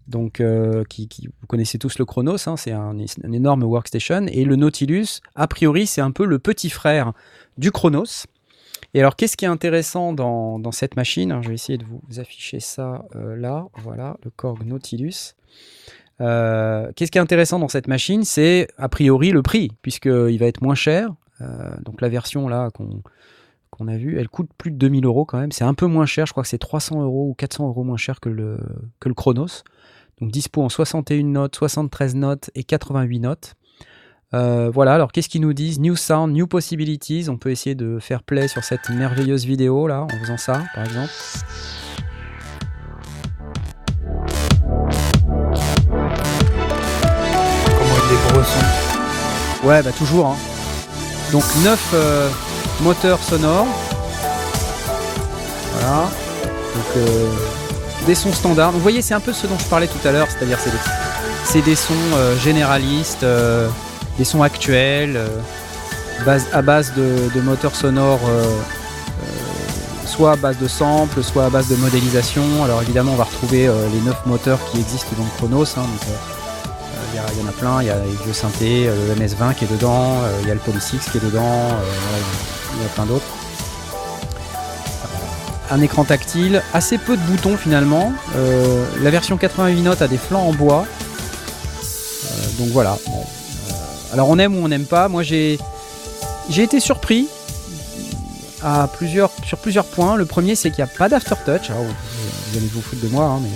Donc, euh, qui, vous connaissez tous le Chronos, hein, c'est un, énorme workstation. Et le Nautilus, a priori, c'est un peu le petit frère du Chronos. Et alors, qu'est-ce qui est intéressant dans, cette machine? Je vais essayer de vous afficher ça euh, là. Voilà, le Korg Nautilus. Euh, qu'est-ce qui est intéressant dans cette machine? C'est a priori le prix, puisqu'il va être moins cher. Donc, la version là qu'on a vue, elle coûte plus de 2000 euros quand même. C'est un peu moins cher, je crois que c'est 300 euros ou 400 euros moins cher que le Chronos. Donc, dispo en 61 notes, 73 notes et 88 notes. Euh, voilà, alors qu'est-ce qu'ils nous disent? New sound, new possibilities. On peut essayer de faire play sur cette merveilleuse vidéo là, en faisant ça, par exemple. Comment il est gros son. Ouais, bah toujours. hein. Donc 9 moteurs sonores. Voilà. Donc euh, des sons standards. Vous voyez, c'est un peu ce dont je parlais tout à l'heure, c'est-à-dire c'est des, sons euh, généralistes, euh, des sons actuels, euh, à base de, moteurs sonores, soit à base de samples, soit à base de modélisation. Alors évidemment, on va retrouver les 9 moteurs qui existent dans le Chronos. hein, il y, en a plein, il y a les vieux synthés, le MS-20 qui est dedans, il y a le Polysix qui est dedans, il y a plein d'autres. Un écran tactile, assez peu de boutons finalement. Euh, la version 88 notes a des flancs en bois. Euh, donc voilà. Euh, alors on aime ou on n'aime pas. Moi j'ai j'ai été surpris sur plusieurs points. Le premier c'est qu'il n'y a pas d'aftertouch. Vous, vous allez vous foutre de moi, hein, mais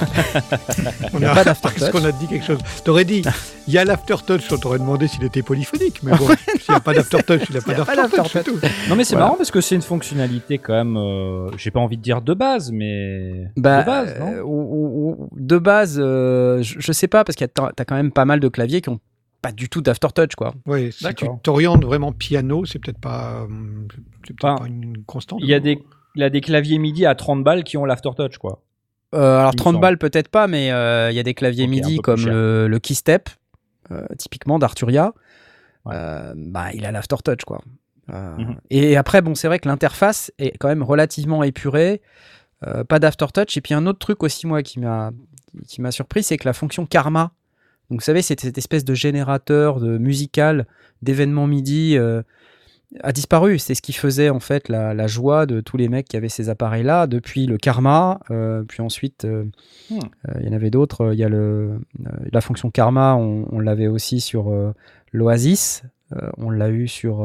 On a a- pas d'aftertouch. Est-ce qu'on a dit quelque chose T'aurais dit, il y a l'aftertouch, on t'aurait demandé s'il était polyphonique. Mais bon, s'il n'y a pas d'aftertouch, il n'y a pas Il y a pas d'aftertouch, c'est tout. Non mais c'est Voilà. marrant parce que c'est une fonctionnalité quand même, euh, j'ai pas envie de dire de base, mais Bah, de base, non euh, ou- ou- ou- de base, euh, je, je sais pas, parce qu'il y a t'as quand même pas mal de claviers qui ont pas du tout d'aftertouch, quoi. Oui, si tu t'orientes vraiment piano, c'est peut-être pas, Enfin, une constante. Il y a des, il y a des claviers MIDI à 30 balles qui ont l'aftertouch quoi. Euh, alors Il me 30 semble. balles peut-être pas, mais euh, il y a des claviers MIDI comme le, le Keystep, euh, typiquement d'Arturia. Ouais. Bah, il a l'aftertouch, quoi. Mhm. Et après, bon, c'est vrai que l'interface est quand même relativement épurée, pas d'aftertouch. Et puis un autre truc aussi, moi, qui m'a qui m'a surpris, c'est que la fonction Karma, donc vous savez, c'est cette espèce de générateur de musical d'événements MIDI, a disparu. C'est ce qui faisait en fait la, la joie de tous les mecs qui avaient ces appareils-là depuis le Karma, euh, puis ensuite euh, Hmm. euh, il y en avait d'autres. Il y a le, la fonction Karma, on, on l'avait aussi sur l'Oasis, on l'a eu sur,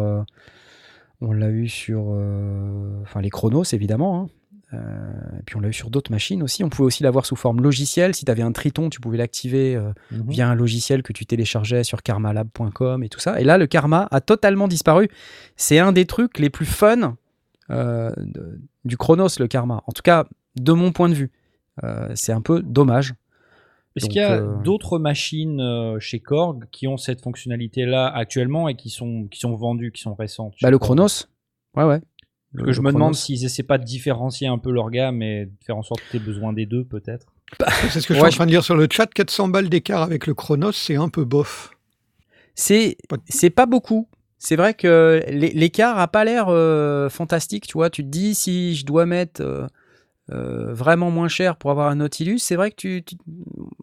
on l'a eu sur, enfin les Chronos évidemment. hein. Euh, et puis on l'a eu sur d'autres machines aussi. On pouvait aussi l'avoir sous forme logicielle. Si tu avais un Triton, tu pouvais l'activer euh, Mhm. via un logiciel que tu téléchargeais sur karmalab.com et tout ça. Et là, le karma a totalement disparu. C'est un des trucs les plus fun euh, de- du Chronos, le karma. En tout cas, de mon point de vue. C'est un peu dommage. Est-ce qu'il y a euh, d'autres machines euh, chez Korg qui ont cette fonctionnalité-là actuellement et qui sont, qui sont vendues, qui sont récentes Bah, le Chronos. Ouais, ouais. Le- que je me demande s'ils essaient pas de différencier un peu leur gamme et de faire en sorte que tu aies besoin des deux, peut-être. C'est ce que je Ouais, suis en train de dire sur le chat. 400 balles d'écart avec le Chronos, c'est un peu bof. C'est Pas de- c'est pas beaucoup. C'est vrai que l'é- l'écart a pas l'air euh, fantastique, tu vois. Tu te dis si je dois mettre euh, euh, vraiment moins cher pour avoir un Nautilus, c'est vrai que tu, tu-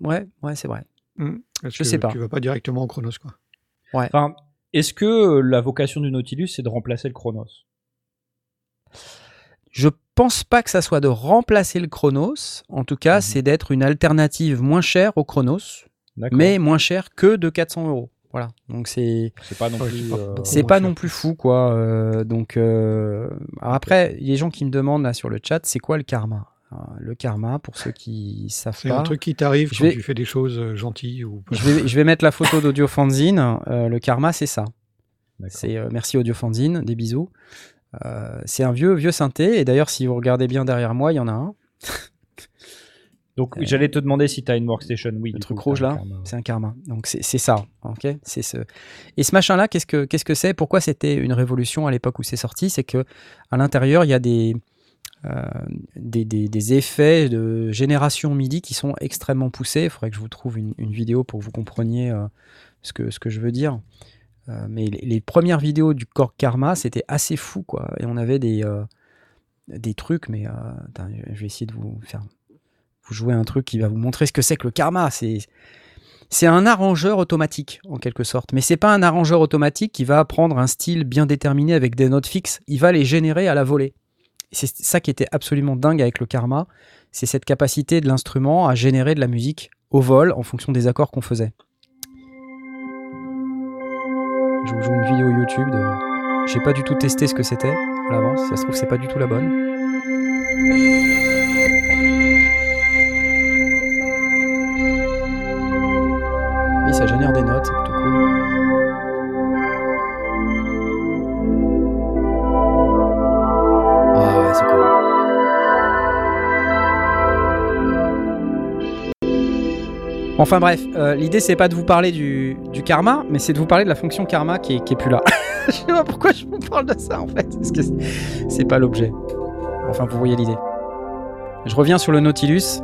ouais, ouais, c'est vrai. Hmm. Je que sais pas. Tu vas pas directement au Chronos, quoi. Enfin, est-ce que la vocation du Nautilus, c'est de remplacer le Chronos? Je pense pas que ça soit de remplacer le Chronos. En tout cas, Mhm. c'est d'être une alternative moins chère au Chronos, mais moins chère que de 400 euros. Voilà. Donc c'est c'est pas non plus. c'est pas- euh, c'est pas non plus fou quoi. Euh, donc euh, alors après, les gens qui me demandent là sur le chat, c'est quoi le karma? Euh, Le karma, pour ceux qui savent C'est pas. un truc qui t'arrive Je quand vais- tu fais des choses euh, gentilles ou. Je vais, je vais mettre la photo d'Audio Fanzine. Euh, le karma, c'est ça. C'est euh, merci Audio Fanzine, des bisous. Euh, c'est un vieux vieux synthé et d'ailleurs si vous regardez bien derrière moi, il y en a un. Donc Euh, j'allais te demander si tu as une workstation. Oui, le truc coup, rouge là, c'est un karma. Donc c'est c'est ça, ok? C'est ce. Et ce machin là, qu'est-ce que qu'est-ce que c'est? Pourquoi c'était une révolution à l'époque où c'est sorti? C'est que à l'intérieur il y a des, euh, des, des- des effets de génération MIDI qui sont extrêmement poussés. Il faudrait que je vous trouve une, une vidéo pour que vous compreniez euh, ce que ce que je veux dire. Euh, mais les, premières vidéos du Korg Karma, c'était assez fou quoi. Et on avait des euh, trucs, mais euh, je vais essayer de vous faire vous jouer un truc qui va vous montrer ce que c'est que le karma. C'est un arrangeur automatique en quelque sorte, mais c'est pas un arrangeur automatique qui va prendre un style bien déterminé avec des notes fixes. Il va les générer à la volée. C'est ça qui était absolument dingue avec le karma, c'est cette capacité de l'instrument à générer de la musique au vol en fonction des accords qu'on faisait. Vidéo YouTube. J'ai pas du tout testé ce que c'était à l'avance. Ça se trouve c'est pas du tout la bonne. Oui, ça génère des notes, c'est plutôt cool. Enfin bref, euh, l'idée c'est pas de vous parler du, karma, mais c'est de vous parler de la fonction karma qui est, plus là. je sais pas pourquoi je vous parle de ça en fait, parce que c'est- pas l'objet. Enfin, vous voyez l'idée. Je reviens sur le Nautilus.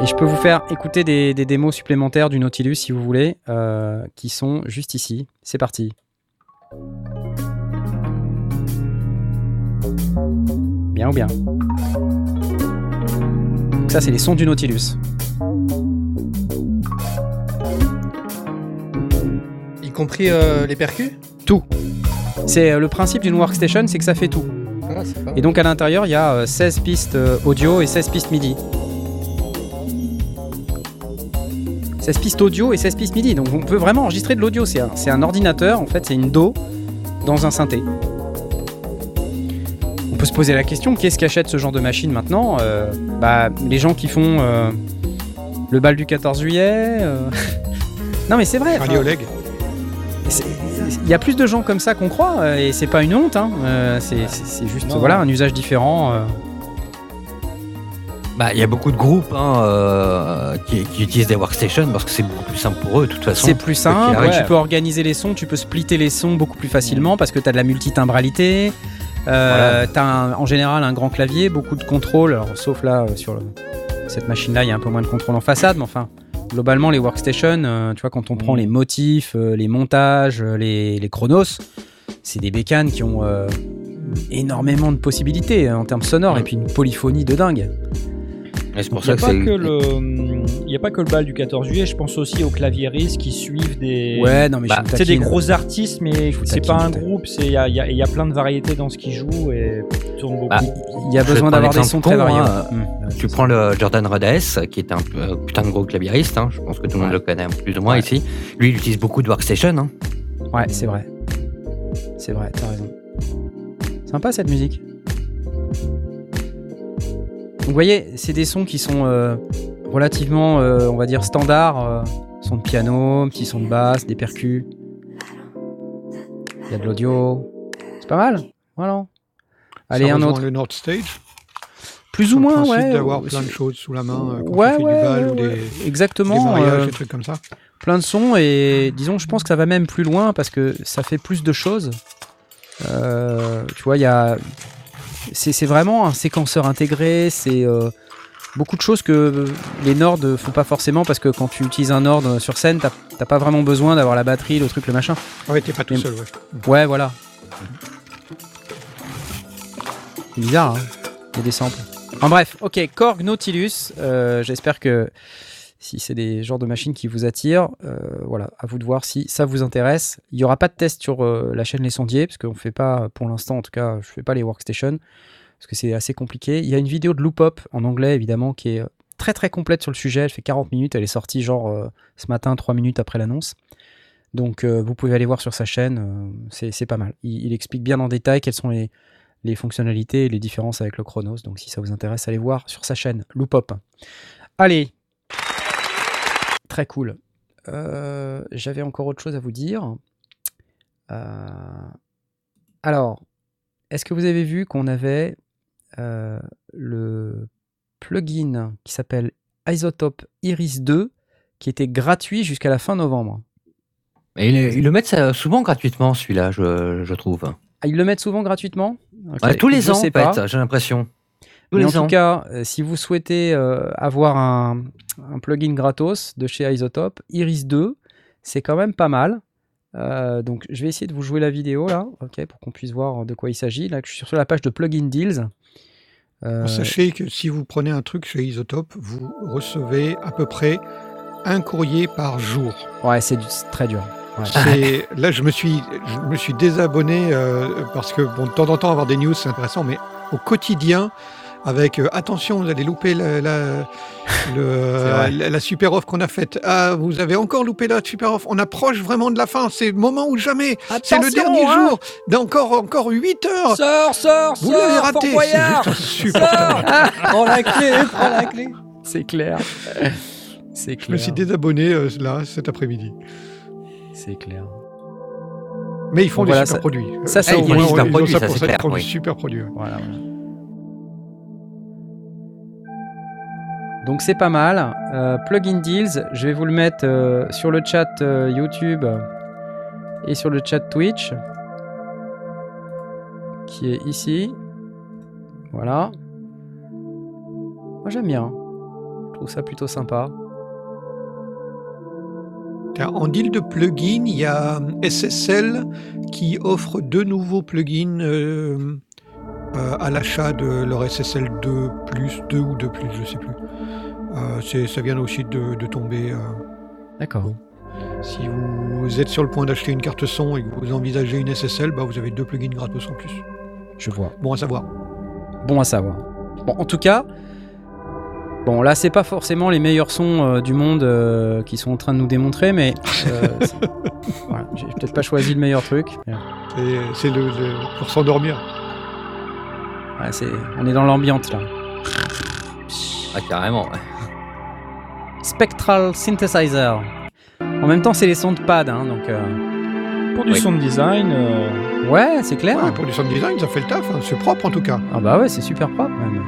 Et je peux vous faire écouter des, des démos supplémentaires du Nautilus si vous voulez, euh, qui sont juste ici. C'est parti. Bien ou bien? Donc ça, c'est les sons du Nautilus. Y compris euh, les percus Tout. C'est euh, le principe d'une workstation, c'est que ça fait tout. Ah, pas Et donc à l'intérieur, il y a euh, 16 pistes euh, audio et 16 pistes MIDI. 16 pistes audio et 16 pistes MIDI. Donc on peut vraiment enregistrer de l'audio. C'est un, c'est un ordinateur, en fait, c'est une DO dans un synthé. On peut se poser la question, qu'est-ce qu'achète ce genre de machine maintenant Euh, Bah, les gens qui font euh, le bal du 14 juillet. euh. non mais c'est vrai. enfin, Radio Leg. c'est- Il y a plus de gens comme ça qu'on croit euh, et c'est pas une honte. hein. Euh, c'est c'est- c'est juste Non, voilà un usage différent. euh. Bah, il y a beaucoup de groupes hein, euh, qui, qui utilisent des workstations parce que c'est beaucoup plus simple pour eux, de toute façon. C'est plus simple. arrive. Tu peux organiser les sons, tu peux splitter les sons beaucoup plus facilement parce que tu as de la multitimbralité. Euh, tu as en général un grand clavier, beaucoup de contrôle. Alors, sauf là, sur le- cette machine-là, il y a un peu moins de contrôle en façade, mais enfin, globalement, les workstations, euh, tu vois, quand on prend Mhm. les motifs, euh, les montages, euh, les, les chronos, c'est des bécanes qui ont énormément de possibilités hein, en termes sonores et puis une polyphonie de dingue. Et c'est pour Il n'y ça a, que pas c'est. que le- y a pas que le bal du 14 juillet, je pense aussi aux claviéristes qui suivent des. Ouais, non, mais Bah, C'est des gros artistes, mais c'est pas un groupe. Il y a, y a- y a plein de variétés dans ce qu'ils jouent et tournent beaucoup. Bah, Il y a besoin d'avoir des sons très variés. hein. ouais. Mm. Tu prends le Jordan Rhodes, qui est un euh, putain de gros claviériste, hein, je pense que tout le monde le connaît plus ou moins Ouais. ici. Lui, il utilise beaucoup de workstation. Hein. Ouais, c'est vrai. C'est vrai, t'as raison. Sympa cette musique. Donc, vous voyez, c'est des sons qui sont euh, relativement, euh, on va dire, standards. euh, son de piano, petit son de basse, des percus. Il y a de l'audio. C'est pas mal. Voilà. Allez, Ça un autre. le North Stage. Plus ou moins, ouais. d'avoir plein de choses sous la main euh, quand Ouais, tu ouais, du bal ouais, ou des, ouais. des Exactement. mariages, euh, des trucs comme ça. plein de sons et disons je pense que ça va même plus loin parce que ça fait plus de choses Euh, tu vois il y a c'est vraiment un séquenceur intégré c'est euh, beaucoup de choses que les Nord ne font pas forcément parce que quand tu utilises un Nord sur scène, t'as t'as pas vraiment besoin d'avoir la batterie, le truc, le machin. Ouais, t'es pas tout Mais- seul, ouais. Ouais, voilà. C'est bizarre, hein Il y a des samples. En bref, ok, Korg Nautilus. euh, J'espère que si c'est des genres de machines qui vous attirent, euh, voilà, à vous de voir si ça vous intéresse. Il n'y aura pas de test sur euh, la chaîne Les Sondiers, parce qu'on ne fait pas, pour l'instant en tout cas, je fais pas les workstations, parce que c'est assez compliqué. Il y a une vidéo de Loopop, en anglais évidemment, qui est euh, très très complète sur le sujet. Elle fait 40 minutes, elle est sortie genre ce matin, 3 minutes après l'annonce. Donc vous pouvez aller voir sur sa chaîne, c'est pas mal. Il, il explique bien en détail quelles sont les, les fonctionnalités et les différences avec le Chronos. Donc si ça vous intéresse, allez voir sur sa chaîne, Loopop. Allez, très cool. Euh, J'avais encore autre chose à vous dire. Euh, alors, est-ce que vous avez vu qu'on avait euh, le plugin qui s'appelle Isotope Iris 2 qui était gratuit jusqu'à la fin novembre? Et ils, ils le mettent souvent gratuitement, celui-là, je, je trouve. Ah, Ils le mettent souvent gratuitement? Ouais, tous les je ans, en fait, j'ai l'impression. Tous Mais en les ans. tout cas, euh, si vous souhaitez euh, avoir un, un plugin gratos de chez Isotope, Iris 2, c'est quand même pas mal. Euh, donc, je vais essayer de vous jouer la vidéo là, ok, pour qu'on puisse voir de quoi il s'agit. Là, je suis sur la page de Plugin Deals. Euh, Sachez que si vous prenez un truc chez Isotope, vous recevez à peu près un courrier par jour. ouais, c'est très dur. Ouais. Là, je me suis, je me suis désabonné euh, parce que bon, de temps en temps avoir des news c'est intéressant, mais au quotidien, avec euh, attention, vous allez louper la, la, le, vrai. la, la super offre qu'on a faite. Ah, vous avez encore loupé la super offre. On approche vraiment de la fin. C'est le moment ou jamais. C'est le dernier hein jour. D'encore encore 8 heures. Sors, sors, Vous l'avez sors, raté. C'est juste insupportable. Prends la clé, prends la clé. C'est clair. c'est Je me suis clair. désabonné euh, là cet après-midi. C'est clair. Mais ils font Bon, des voilà, super ça- produits. ça, c'est super ont produits, ça c'est ça, ils clair, font des oui. super produits. Voilà, voilà. Donc c'est pas mal. Euh, plugin Deals, je vais vous le mettre euh, sur le chat euh, YouTube et sur le chat Twitch, qui est ici. Voilà. Moi j'aime bien. Je trouve ça plutôt sympa. En deal de plugins, il y a SSL qui offre deux nouveaux plugins à l'achat de leur SSL 2 plus, 2 ou 2 plus, je sais plus. Euh, ça vient aussi de, de tomber. euh, D'accord. si vous êtes sur le point d'acheter une carte son et que vous envisagez une SSL, bah, vous avez deux plugins gratos en plus. Je vois. Bon à savoir. Bon à savoir. Bon, en tout cas, bon, là, c'est pas forcément les meilleurs sons euh, du monde euh, qui sont en train de nous démontrer, mais euh, voilà, j'ai peut-être pas choisi le meilleur truc. C'est le, le- pour s'endormir. ouais, c'est, on est dans l'ambiance là. Ah, carrément. ouais. Spectral Synthesizer. En même temps, c'est les sons de pad, hein, donc euh, Pour du Oui. sound design, euh, ouais, c'est clair. Ouais, pour du sound design, ça fait le taf. hein. C'est propre en tout cas. Ah bah ouais, c'est super propre même.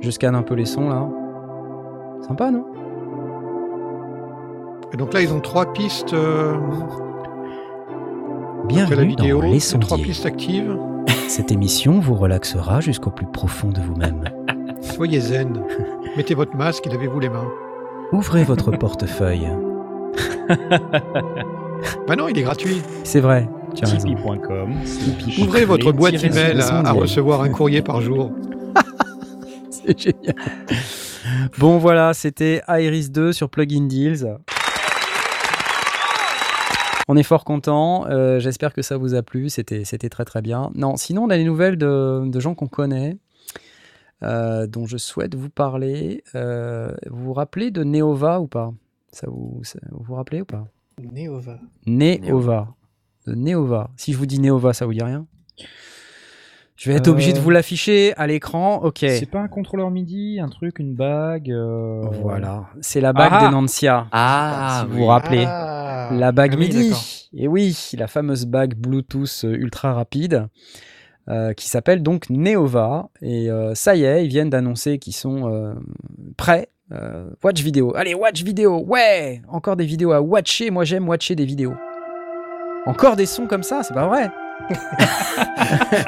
Je scanne un peu les sons là. Sympa, non? Et donc là, ils ont trois pistes. euh, la Bienvenue vidéo, dans Les et trois Sondiers. pistes actives. Cette émission vous relaxera jusqu'au plus profond de vous-même. Soyez zen. Mettez votre masque et lavez-vous les mains. Ouvrez votre portefeuille. Bah non, il est gratuit. C'est vrai, tipeee.com. Ouvrez votre boîte email à, à recevoir un courrier par jour. C'est génial. Bon voilà, c'était Iris 2 sur Plugin Deals. On est fort content. euh, J'espère que ça vous a plu. C'était c'était très très bien. Non, sinon on a des nouvelles de, de gens qu'on connaît, euh, dont je souhaite vous parler. Euh, vous vous rappelez de Neova ou pas? Ça vous, ça- vous vous rappelez ou pas? Neova. Neova. De Neova. Si je vous dis Neova, ça vous dit rien? Je vais être Euh, obligé de vous l'afficher à l'écran. Ok. C'est pas un contrôleur MIDI, un truc, une bague. euh, Voilà. C'est la bague Ah de Nancia. Ah, si vous oui. vous rappelez. Ah. La bague Ah oui, MIDI. Et oui, la fameuse bague Bluetooth ultra rapide euh, qui s'appelle donc Neova. Et euh, ça y est, ils viennent d'annoncer qu'ils sont euh, prêts. watch vidéo. Allez, watch vidéo. Ouais, encore des vidéos à watcher. Moi, j'aime watcher des vidéos. Encore des sons comme ça, c'est pas vrai.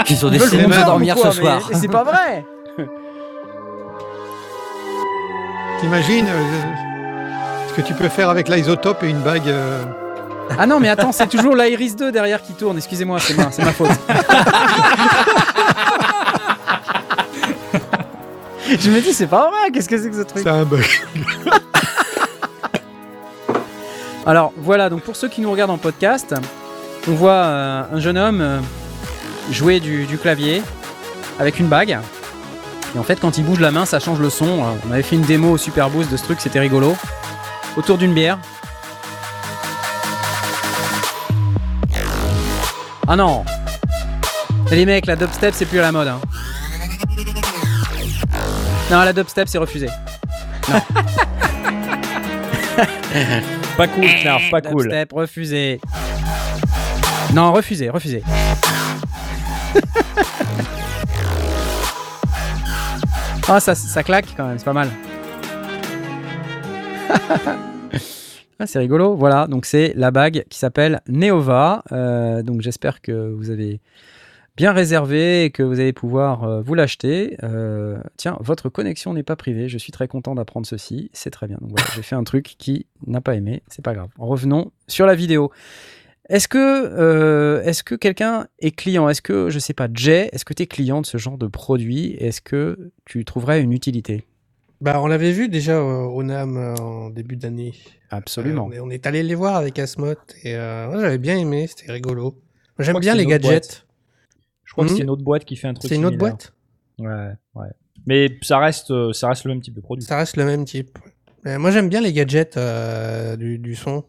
Qui sont destinés à dormir quoi, ce soir. C'est pas vrai. T'imagines ce que tu peux faire avec l'isotope et une bague. Ah non, mais attends, c'est toujours l'Iris 2 derrière qui tourne. Excusez-moi, c'est ma, c'est ma faute. Je me dis, c'est pas vrai. Qu'est-ce que c'est que ce truc? C'est un bug. Alors voilà, donc pour ceux qui nous regardent en podcast, on voit euh, un jeune homme euh, jouer du, du clavier avec une bague. Et en fait, quand il bouge la main, ça change le son. Euh, On avait fait une démo au Super Boost de ce truc, c'était rigolo. Autour d'une bière. Ah non Les mecs, la dubstep, c'est plus à la mode. hein. Non, la dubstep, c'est refusé. Pas cool, Knarf, pas cool. Dubstep, refusé. Non, refusé, refusé. Ah, ça, ça claque quand même, c'est pas mal. ah, c'est rigolo. Voilà, donc c'est la bague qui s'appelle Neova. Euh, donc j'espère que vous avez bien réservé et que vous allez pouvoir euh, vous l'acheter. Euh, tiens, votre connexion n'est pas privée. Je suis très content d'apprendre ceci. C'est très bien. J'ai fait un truc qui n'a pas aimé. C'est pas grave. Revenons sur la vidéo. Est-ce que, quelqu'un est client? Est-ce que, je sais pas, Jay, est-ce que tu es client de ce genre de produit? Est-ce que tu trouverais une utilité? Bah, on l'avait vu déjà euh, au NAM euh, en début d'année. Absolument. Euh, on, est, on est allé les voir avec Asmot et euh, moi, j'avais bien aimé, c'était rigolo. Moi, J'aime bien les gadgets. Je crois que Mhm. c'est une autre boîte qui fait un truc C'est une autre boîte? Ouais, ouais. Mais ça reste, ça reste le même type de produit. Ça reste le même type. Mais moi, j'aime bien les gadgets euh, du, du son.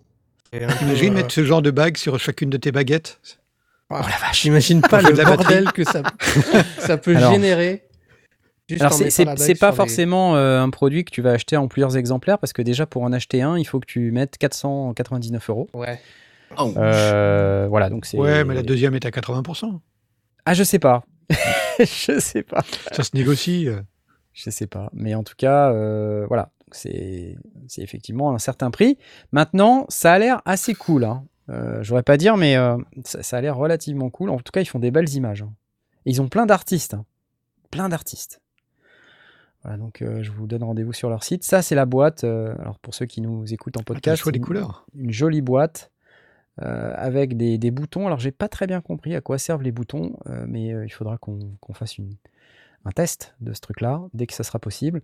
T'imagines euh, mettre ce genre de bague sur chacune de tes baguettes? Oh la vache, j'imagine pas le bordel que ça, ça peut Alors- générer. Juste Alors en c'est- pas les- forcément euh, un produit que tu vas acheter en plusieurs exemplaires parce que déjà pour en acheter un, il faut que tu mettes 499 euros. Ouais. Euh, voilà, donc c'est. Ouais, mais la deuxième est à 80%. Ah, je sais pas. je sais pas. Ça se négocie. Je sais pas. Mais en tout cas, euh, voilà. Donc C'est c'est effectivement un certain prix. Maintenant, ça a l'air assez cool. Hein. Euh, J'aurais pas dire, mais euh, ça, ça a l'air relativement cool. En tout cas, ils font des belles images. hein. Et ils ont plein d'artistes. hein. Plein d'artistes. Voilà, donc euh, je vous donne rendez-vous sur leur site. Ça, c'est la boîte. euh, alors, pour ceux qui nous écoutent en Ah, podcast, des une- couleurs. une jolie boîte euh, avec des, des boutons. Alors, j'ai pas très bien compris à quoi servent les boutons, mais il faudra qu'on fasse une, un test de ce truc-là dès que ça sera possible,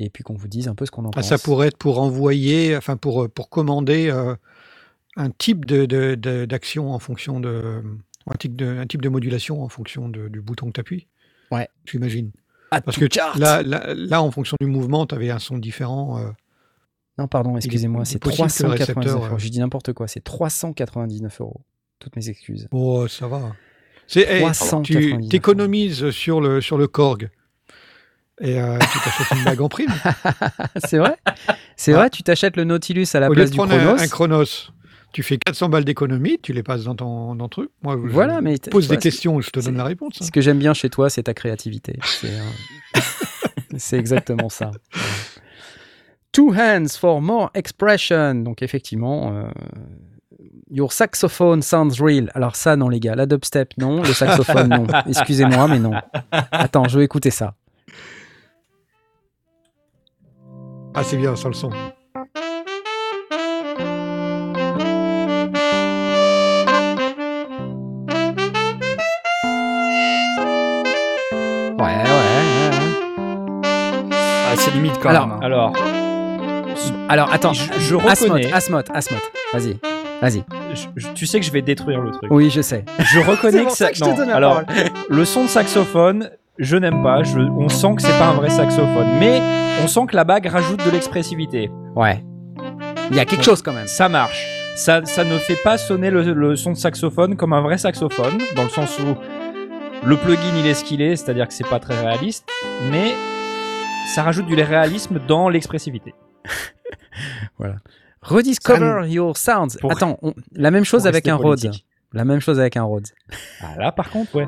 et puis qu'on vous dise un peu ce qu'on en Ah, pense. ça pourrait être pour envoyer, enfin pour, pour commander un type de- d'action en fonction de. Un type de, un type de modulation en fonction de- du bouton que tu appuies. Ouais. J'imagine. Parce que là, là, là, en fonction du mouvement, tu avais un son différent. euh, Non, pardon, excusez-moi, c'est possible que le 399 récepteur, euros. J'ai dit n'importe quoi, c'est 399 euros. Toutes mes excuses. Oh, ça va. C'est, hey, 399 tu t'économises sur le, sur le Korg. Et euh, tu t'achètes une bague en prime. c'est vrai C'est vrai, tu t'achètes le Nautilus à la Au lieu place de du prendre un, Chronos. un Chronos, tu fais 400 balles d'économie, tu les passes dans ton, dans truc. Moi, je Voilà, mais pose des questions, je te donne la réponse. hein. Ce que j'aime bien chez toi, c'est ta créativité. C'est euh, exactement ça. Two hands for more expression. Donc effectivement, euh, your saxophone sounds real. Alors ça, non les gars, la dubstep, non. Le saxophone, non. Excusez-moi, mais non. Attends, je vais écouter ça. Ah, c'est bien, sans le son. Quand Alors, même. hein. Alors, Alors attends, Je- je Asmod, reconnais- Asmod, Asmod. Vas-y, vas-y. tu sais que je vais détruire le truc. Oui, je sais. Je reconnais que pour ça ça. que je te non, donne la alors, parole. le son de saxophone, je n'aime pas. Je, on sent que c'est pas un vrai saxophone, mais on sent que la bague rajoute de l'expressivité. Ouais. Il y a quelque chose quand même. Ça marche. Ça, ça ne fait pas sonner le, le son de saxophone comme un vrai saxophone, dans le sens où le plugin il est ce qu'il est, c'est-à-dire que c'est pas très réaliste, mais ça rajoute du réalisme dans l'expressivité. Rediscover your sounds. Pour- Attends, on- la même chose avec un Rhodes. La même chose avec un Rhodes. Ah là, par contre, ouais.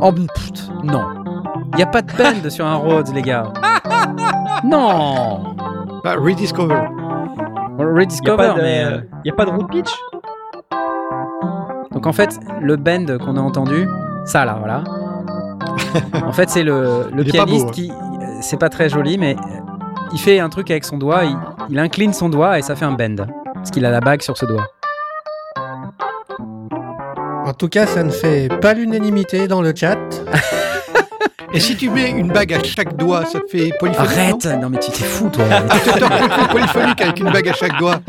Oh, non. Il n'y a pas de bend sur un Rhodes, les gars. Non. Bah, rediscover. Il n'y a, Rediscover, pas de- mais. euh, y a pas de root pitch? Donc en fait, le bend qu'on a entendu, ça là, voilà, En fait, c'est le, le pianiste beau, hein. qui. C'est pas très joli, mais il fait un truc avec son doigt, il, il incline son doigt et ça fait un bend. Parce qu'il a la bague sur ce doigt. En tout cas, ça ne fait pas l'unanimité dans le chat. Et si tu mets une bague à chaque doigt, ça te fait polyphonique Arrête Non, mais tu t'es fou, toi Tu te polyphonique avec une bague à chaque doigt.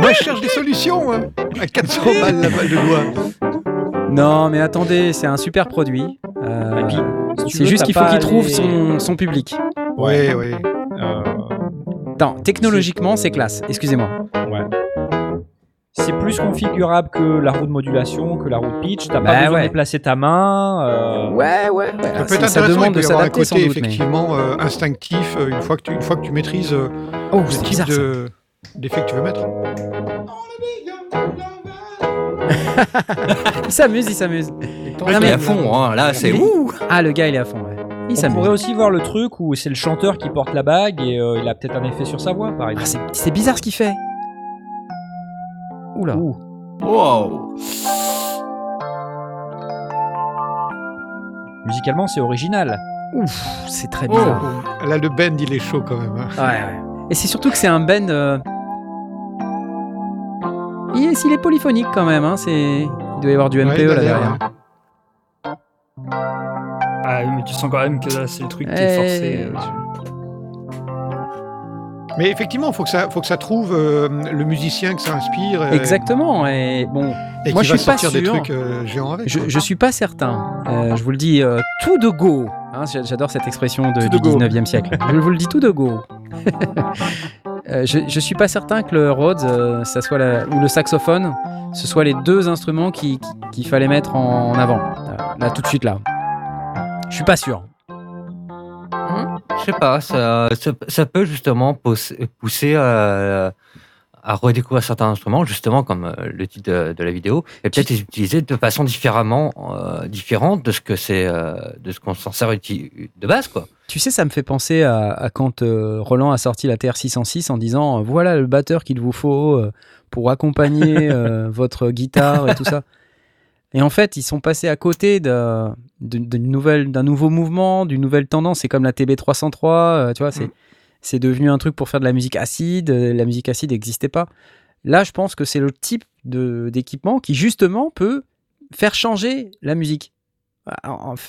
Moi, je cherche des solutions. hein. À 400 balles la balle de doigt. Non, mais attendez, c'est un super produit. Euh, Et puis, si tu c'est veux, juste t'as qu'il faut pas qu'il trouve les- son, son public. Ouais, ouais. Euh, Attends, technologiquement, c'est classe. Excusez-moi. C'est plus configurable que la roue de modulation, que la roue de pitch. T'as Bah pas besoin ouais. de déplacer ta main. euh, Ouais, ouais. Ça peut être ça, ça intéressant, demande peut de y avoir un s'adapter sans côté doute. mais- effectivement euh, instinctif euh, une fois que tu, une fois que tu maîtrises euh, Oh, le c'est type bizarre ça. de d'effet que tu veux mettre. Il s'amuse, il s'amuse. Il est à fond, hein. là c'est ouh. Ah, le gars, il est à fond, ouais. Il On s'amuse. pourrait aussi voir le truc où c'est le chanteur qui porte la bague et euh, il a peut-être un effet sur sa voix, par Ah, exemple. c'est c'est bizarre ce qu'il fait. Oula. Ouh. Wow. Musicalement, c'est original. Ouf, c'est très bizarre. Là, le bend, il est chaud quand même. hein. Ouais, ouais. Et c'est surtout que c'est un bend. euh, s'il est polyphonique quand même, hein, c'est. Il doit y avoir du MPE Ouais, là derrière. hein. Ah oui, mais tu sens quand même que là, c'est le truc qui est forcé. euh, Mais effectivement, il faut que ça, faut que ça trouve euh, le musicien que ça inspire. euh, Exactement. Et bon, Et Moi, je suis pas des sûr. trucs euh, géants avec. je, je suis pas certain. Euh, je vous le dis euh, tout de go. Hein, j'a- J'adore cette expression de, Tout du de go. 19e siècle. Je vous le dis tout de go. Euh, je, je suis pas certain que le Rhodes, euh, ça soit ou le saxophone, ce soit les deux instruments qui- qui- qu'il fallait mettre en, avant. Euh, là, tout de suite, là. Je suis pas sûr. Je sais pas, ça, ça, peut justement pousser, pousser à redécouvrir certains instruments, justement comme euh, le titre de, de la vidéo, et peut-être les utiliser de façon différemment, euh, différente de ce que c'est, euh, de ce qu'on s'en sert de base, quoi. Tu sais, ça me fait penser à, à quand euh, Roland a sorti la TR-606 en disant voilà le batteur qu'il vous faut pour accompagner votre guitare et tout ça. Et en fait, ils sont passés à côté d'un nouveau mouvement, d'une nouvelle tendance. C'est comme la TB303, euh, tu vois, c'est Mm. C'est devenu un truc pour faire de la musique acide. euh, La musique acide n'existait pas. Là, je pense que c'est le type de- d'équipement qui, justement, peut faire changer la musique.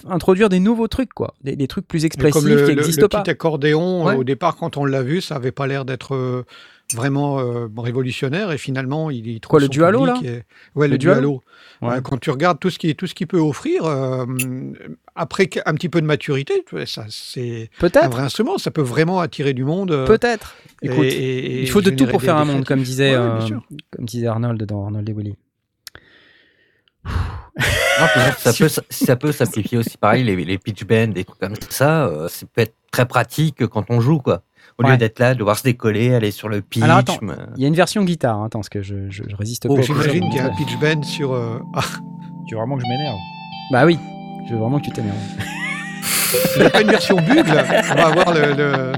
Introduire des nouveaux trucs, quoi. Des, des trucs plus expressifs comme le, qui le- n'existent le pas. petit accordéon, Ouais. au départ, quand on l'a vu, ça avait pas l'air d'être euh, vraiment euh, révolutionnaire. Et finalement, il, il trouve Quoi, le son dualo, là et- Ouais, le, Le dualo dualo. Ouais. Euh, quand tu regardes tout ce qui tout ce qu'il peut offrir, euh, après un petit peu de maturité, ça c'est un vrai instrument. Ça peut vraiment attirer du monde. euh, peut-être. et- Écoute, et- et il faut de tout pour des- faire des un monde, comme disait, Ouais, euh, comme disait Arnold dans Arnold et Willy. Ça, peut, ça peut simplifier aussi, pareil, les, les pitch bends, des trucs comme ça, euh, ça peut être très pratique quand on joue, quoi. Au lieu d'être là, devoir se décoller, aller sur le pitch. Alors, attends. mais- Il y a une version guitare, hein, attends, parce que je, je, je résiste Oh, pas. J'imagine au- qu'il y a un pitch bend sur. euh, ah, Tu veux vraiment que je m'énerve? Bah oui, je veux vraiment que tu t'énerves. il n'y a pas une version bugle? On va avoir le. le-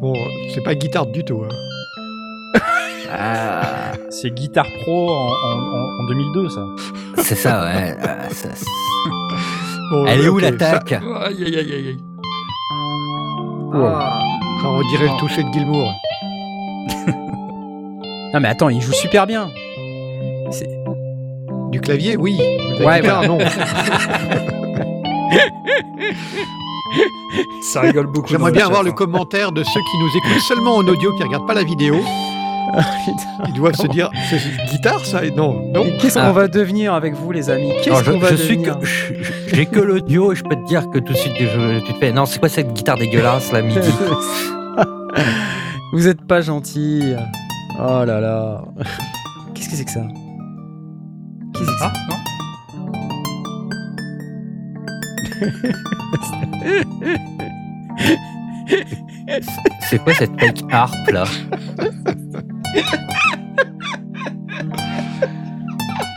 Bon, c'est pas guitare du tout. hein. Ah, C'est Guitar Pro en, en- en- en 2002, ça. c'est ça, ouais. Ah, ça, Bon, Elle est où l'attaque ça- Aïe, aïe, aïe, aïe, aïe. Ah, on dirait le toucher de Gilmour. Non mais attends, il joue super bien. C'est- Du clavier, oui. La Ouais, guitare, non. Ça rigole beaucoup. J'aimerais bien avoir le hein. commentaire de ceux qui nous écoutent seulement en audio, qui regardent pas la vidéo. Ils doivent se dire, c'est une guitare ça Et Non, Qu'est-ce Ah. qu'on va devenir avec vous les amis? Qu'est-ce qu'on va je suis que, devenir je- j'ai que l'audio et je peux te dire que tout de suite, je- tu te fais, non, c'est quoi cette guitare dégueulasse, là, midi? Vous êtes pas gentil. Oh là là. Qu'est-ce que c'est que ça? Qu'est-ce que c'est que ça? Ah, non. C'est quoi cette fake harp, là?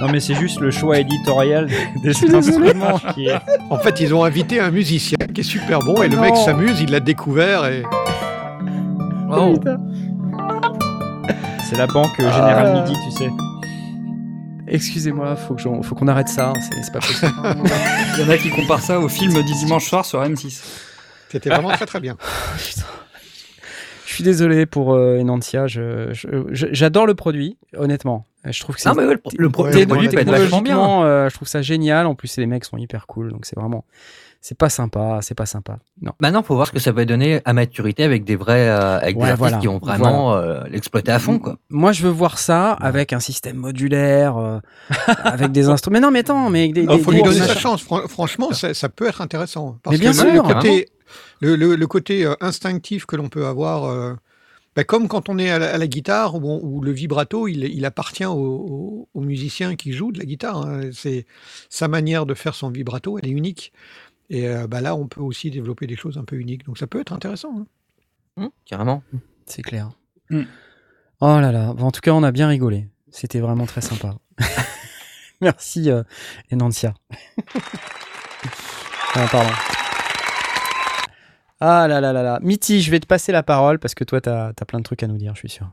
Non, mais c'est juste le choix éditorial des instruments qui est. En fait, ils ont invité un musicien qui est super bon et le Non. mec s'amuse, il l'a découvert et Oh, C'est la banque Générale Midi, tu sais. Excusez-moi, faut que j'en- faut qu'on arrête ça. hein, C'est c'est pas possible. Il y en a qui comparent ça au film du dimanche soir sur M6. C'était vraiment très très bien. Putain. Je suis désolé pour euh, Enantia. J'adore le produit, honnêtement. Je trouve que c'est Non, mais ouais, le, pro- le pro- Ouais, le ouais, produit être vachement bien. euh, je trouve ça génial. En plus, les mecs sont hyper cool, donc c'est vraiment, c'est pas sympa, c'est pas sympa. Non. Maintenant, faut voir ce que ça va donner à maturité avec des vrais, euh, avec des Ouais, artistes voilà. qui vont vraiment euh, l'exploiter à fond, quoi. Moi, je veux voir ça avec un système modulaire, euh, avec des instruments. Mais non, mais attends, mais avec des, faut des- lui donner sa chance. Fran- franchement, ça, ça peut être intéressant. Parce Mais bien que sûr, le côté, le, le- le côté euh, instinctif que l'on peut avoir, euh, ben, comme quand on est à la, à la guitare, où, on- où le vibrato, il, il appartient au, au- au musicien qui joue de la guitare. hein. C'est sa manière de faire son vibrato, elle est unique. Et euh, bah là, on peut aussi développer des choses un peu uniques. Donc ça peut être intéressant. hein. Hum, carrément. C'est clair. Mm. Oh là là. Bon, en tout cas, on a bien rigolé. C'était vraiment très sympa. Merci, euh, Enantia. Ah, pardon. Ah là là là là. Mitty, je vais te passer la parole parce que toi, t'as as plein de trucs à nous dire, je suis sûr.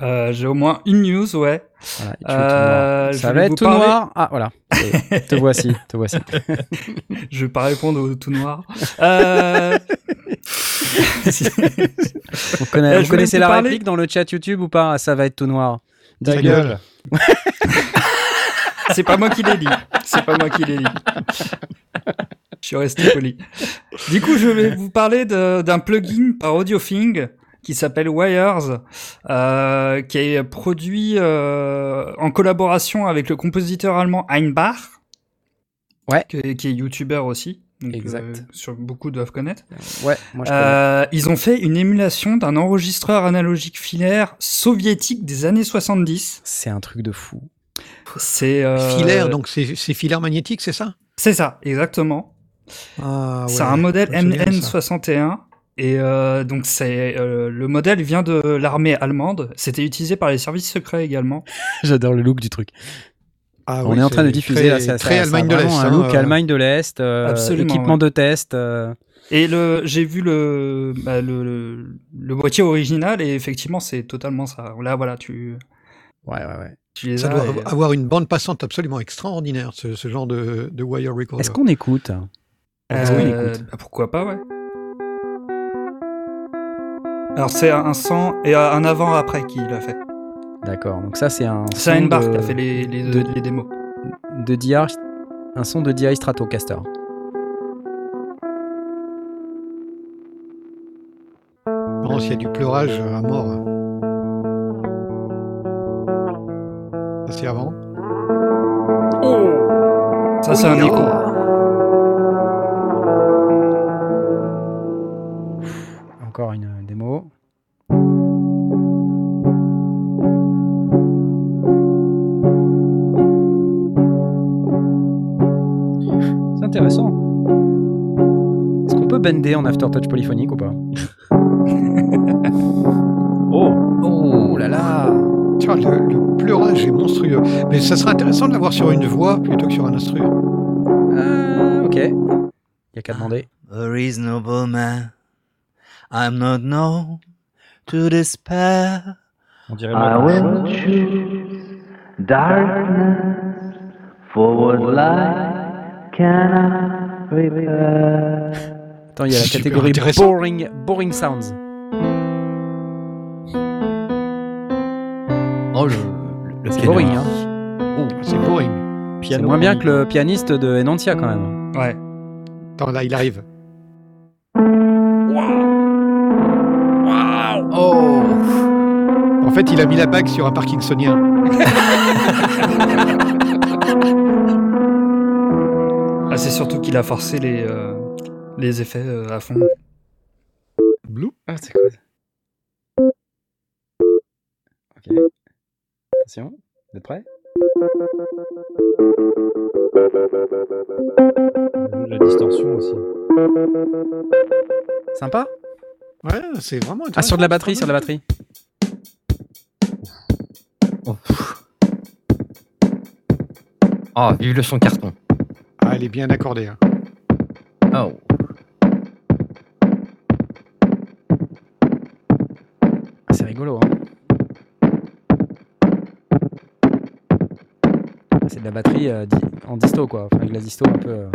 Euh, J'ai au moins une news, ouais. Voilà, tu Euh, Ça va être tout parler- noir? Ah, voilà. Te voici, te voici. Je vais pas répondre au tout noir. Euh... Vous, connaissez, vous la parler- réplique dans le chat YouTube ou pas? Ça va être tout noir. Ta Ta gueule. C'est pas moi qui l'ai dit. C'est pas moi qui l'ai dit. Je suis resté poli. Du coup, je vais vous parler d'un plugin par AudioThing qui s'appelle Wires, euh, qui est produit euh, en collaboration avec le compositeur allemand Einbach, Ouais. qui, qui est youtubeur aussi. Donc, Exact. euh, sur beaucoup doivent connaître. Ouais, moi je connais. Euh, ils ont fait une émulation d'un enregistreur analogique filaire soviétique des années 70. C'est un truc de fou. C'est euh, Filaire, donc c'est filaire magnétique, c'est ça? C'est ça, exactement. Ah, c'est un modèle je me souviens de ça. MN61 et euh, donc c'est euh, le modèle vient de l'armée allemande. C'était utilisé par les services secrets également. J'adore le look du truc. Ah On oui, est en train de diffuser très, là, ça, très Allemagne de l'Est. un hein, look euh, Allemagne de l'Est, euh, Absolument, équipement ouais. de test. euh, Et le j'ai vu le, bah, le, le le boîtier original et effectivement c'est totalement ça. Là voilà tu Ouais, ouais, ouais. tu les Ça as. doit et- avoir une bande passante absolument extraordinaire, ce, ce genre de, de wire recorder. Est-ce qu'on écoute? Est-ce qu'on Euh, écoute bah, pourquoi pas, ouais. Alors c'est un sans et un avant-après qui l'a fait. D'accord. Donc ça, c'est un C'est son Einbach de, qui a fait les, les, de- les démos. de DI, un son de DI Stratocaster. Non, s'il y a du pleurage à mort. Ça, c'est avant. Ça c'est un écho. Encore une euh, démo. C'est intéressant. Est-ce qu'on peut bender en aftertouch polyphonique ou pas? Oh Oh là là Tiens, le, le pleurage est monstrueux. Mais ça serait intéressant de l'avoir sur une voix plutôt que sur un instru. Euh, Ok. Y a qu'à demander. A reasonable man. I'm not known to despair. On dirait I will choose darkness for what light cannot repair. Attends, il y a la catégorie boring, boring sounds. Oh, le, le C'est boring, hein. C'est boring. C'est moins bien que le pianiste de Enantia quand même. Ouais. Attends, là, il arrive. Fait, il a mis la bague sur un parkinsonien. Ah, c'est surtout qu'il a forcé les, euh, les effets euh, à fond. Blue. Ah, c'est quoi Ok. Attention, vous êtes prêts? La distorsion aussi. Sympa Ouais, c'est vraiment. Ah, sur de la batterie, sur de la batterie. Oh, vive le son carton. Ah, elle est bien accordée. hein. Oh. Ah, c'est rigolo. Hein. c'est de la batterie euh, di- en disto, quoi. Enfin, avec la disto un peu. euh.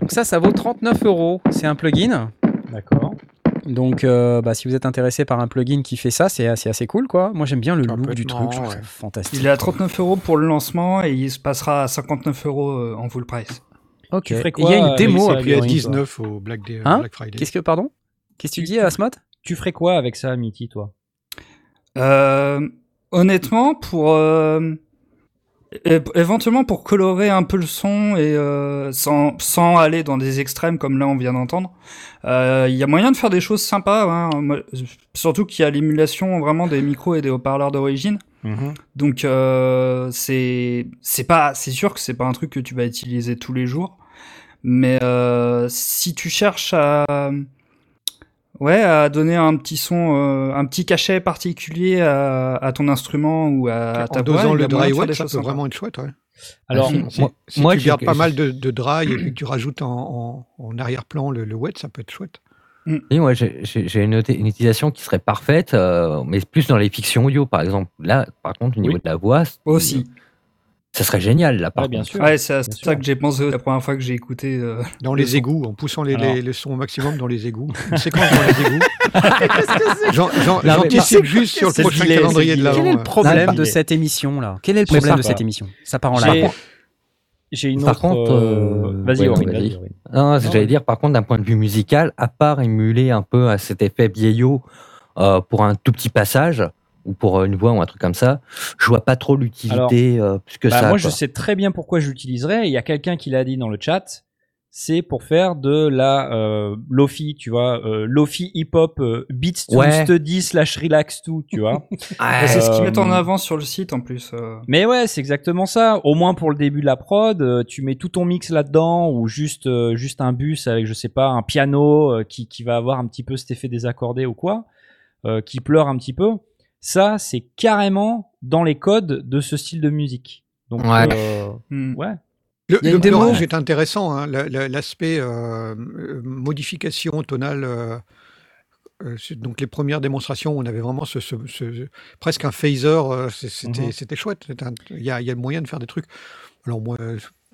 Donc ça, ça vaut 39 euros. C'est un plugin. D'accord. Donc, euh, bah, si vous êtes intéressé par un plugin qui fait ça, c'est assez, assez cool, quoi. Moi, j'aime bien le look du truc. Je trouve ouais. ça fantastique. Il est à quoi. 39 euros pour le lancement et il se passera à 59 euros euh, en full price. Ok. Tu ferais Et quoi Il y a une avec démo à priori. 19 au Black, Day, Hein Black Friday. Qu'est-ce que, pardon? Qu'est-ce que tu dis, Asmod Tu ferais quoi avec ça, Mitty, toi? Euh, honnêtement, pour euh, éventuellement pour colorer un peu le son et euh, sans sans aller dans des extrêmes comme là on vient d'entendre, euh, il y a moyen de faire des choses sympas. Hein. Surtout qu'il y a l'émulation vraiment des micros et des haut-parleurs d'origine. Donc euh, c'est c'est pas c'est sûr que c'est pas un truc que tu vas utiliser tous les jours, mais euh, si tu cherches à ouais à donner un petit son, euh, un petit cachet particulier à, à ton instrument ou à, ta en voix, a le dry wet, ça peut vraiment être chouette. Ouais. Alors, si. Si, Moi- si moi, tu gardes pas mal de, de dry et puis que tu rajoutes en, en, en arrière-plan le, le wet, ça peut être chouette. Oui, moi, j'ai j'ai- j'ai une, une utilisation qui serait parfaite, euh, mais plus dans les fictions audio, par exemple. Là, par contre, au niveau Oui. de la voix, Aussi. Ça serait génial, là, par Ouais, bien contre. sûr. Ouais, c'est à Bien ça sûr. que j'ai pensé la première fois que j'ai écouté. euh, Dans Le les égouts, en poussant les, Alors. les, les sons au maximum dans les égouts. Une séquence dans les égouts. J'anticipe juste sur le prochain calendrier de l'avant. Quel est le problème Non, de cette émission-là Quel est le problème de cette émission? Ça part en live. J'ai une Par autre. contre, euh, euh, Vas-y, ouais, Aurine. Non, Non, j'allais dire, par contre, d'un point de vue musical, à part émuler un peu à cet effet vieillot euh, pour un tout petit passage, ou pour euh, une voix ou un truc comme ça, je vois pas trop l'utilité euh, plus que Bah, ça. moi, quoi. je sais très bien pourquoi je l'utiliserais. Il y a quelqu'un qui l'a dit dans le chat. C'est pour faire de la euh, lofi, tu vois, euh, lofi hip-hop, euh, beats to Ouais. study slash relax to, tu vois. Ouais, c'est ce qu'ils Euh, mettent en avant sur le site en plus. euh. Mais ouais, c'est exactement ça. Au moins pour le début de la prod, euh, tu mets tout ton mix là-dedans ou juste euh, juste un bus avec je sais pas un piano euh, qui qui va avoir un petit peu cet effet désaccordé ou quoi, euh, qui pleure un petit peu. Ça, c'est carrément dans les codes de ce style de musique. Donc Ouais. euh, Hmm. ouais. Le, le démo. est intéressant. hein, la- la- L'aspect euh, euh, modification tonale. euh, donc les premières démonstrations, on avait vraiment ce, ce- ce- presque un phaser. C'était Mhm. c'était chouette. Il y, a, y a moyen de faire des trucs. Alors moi,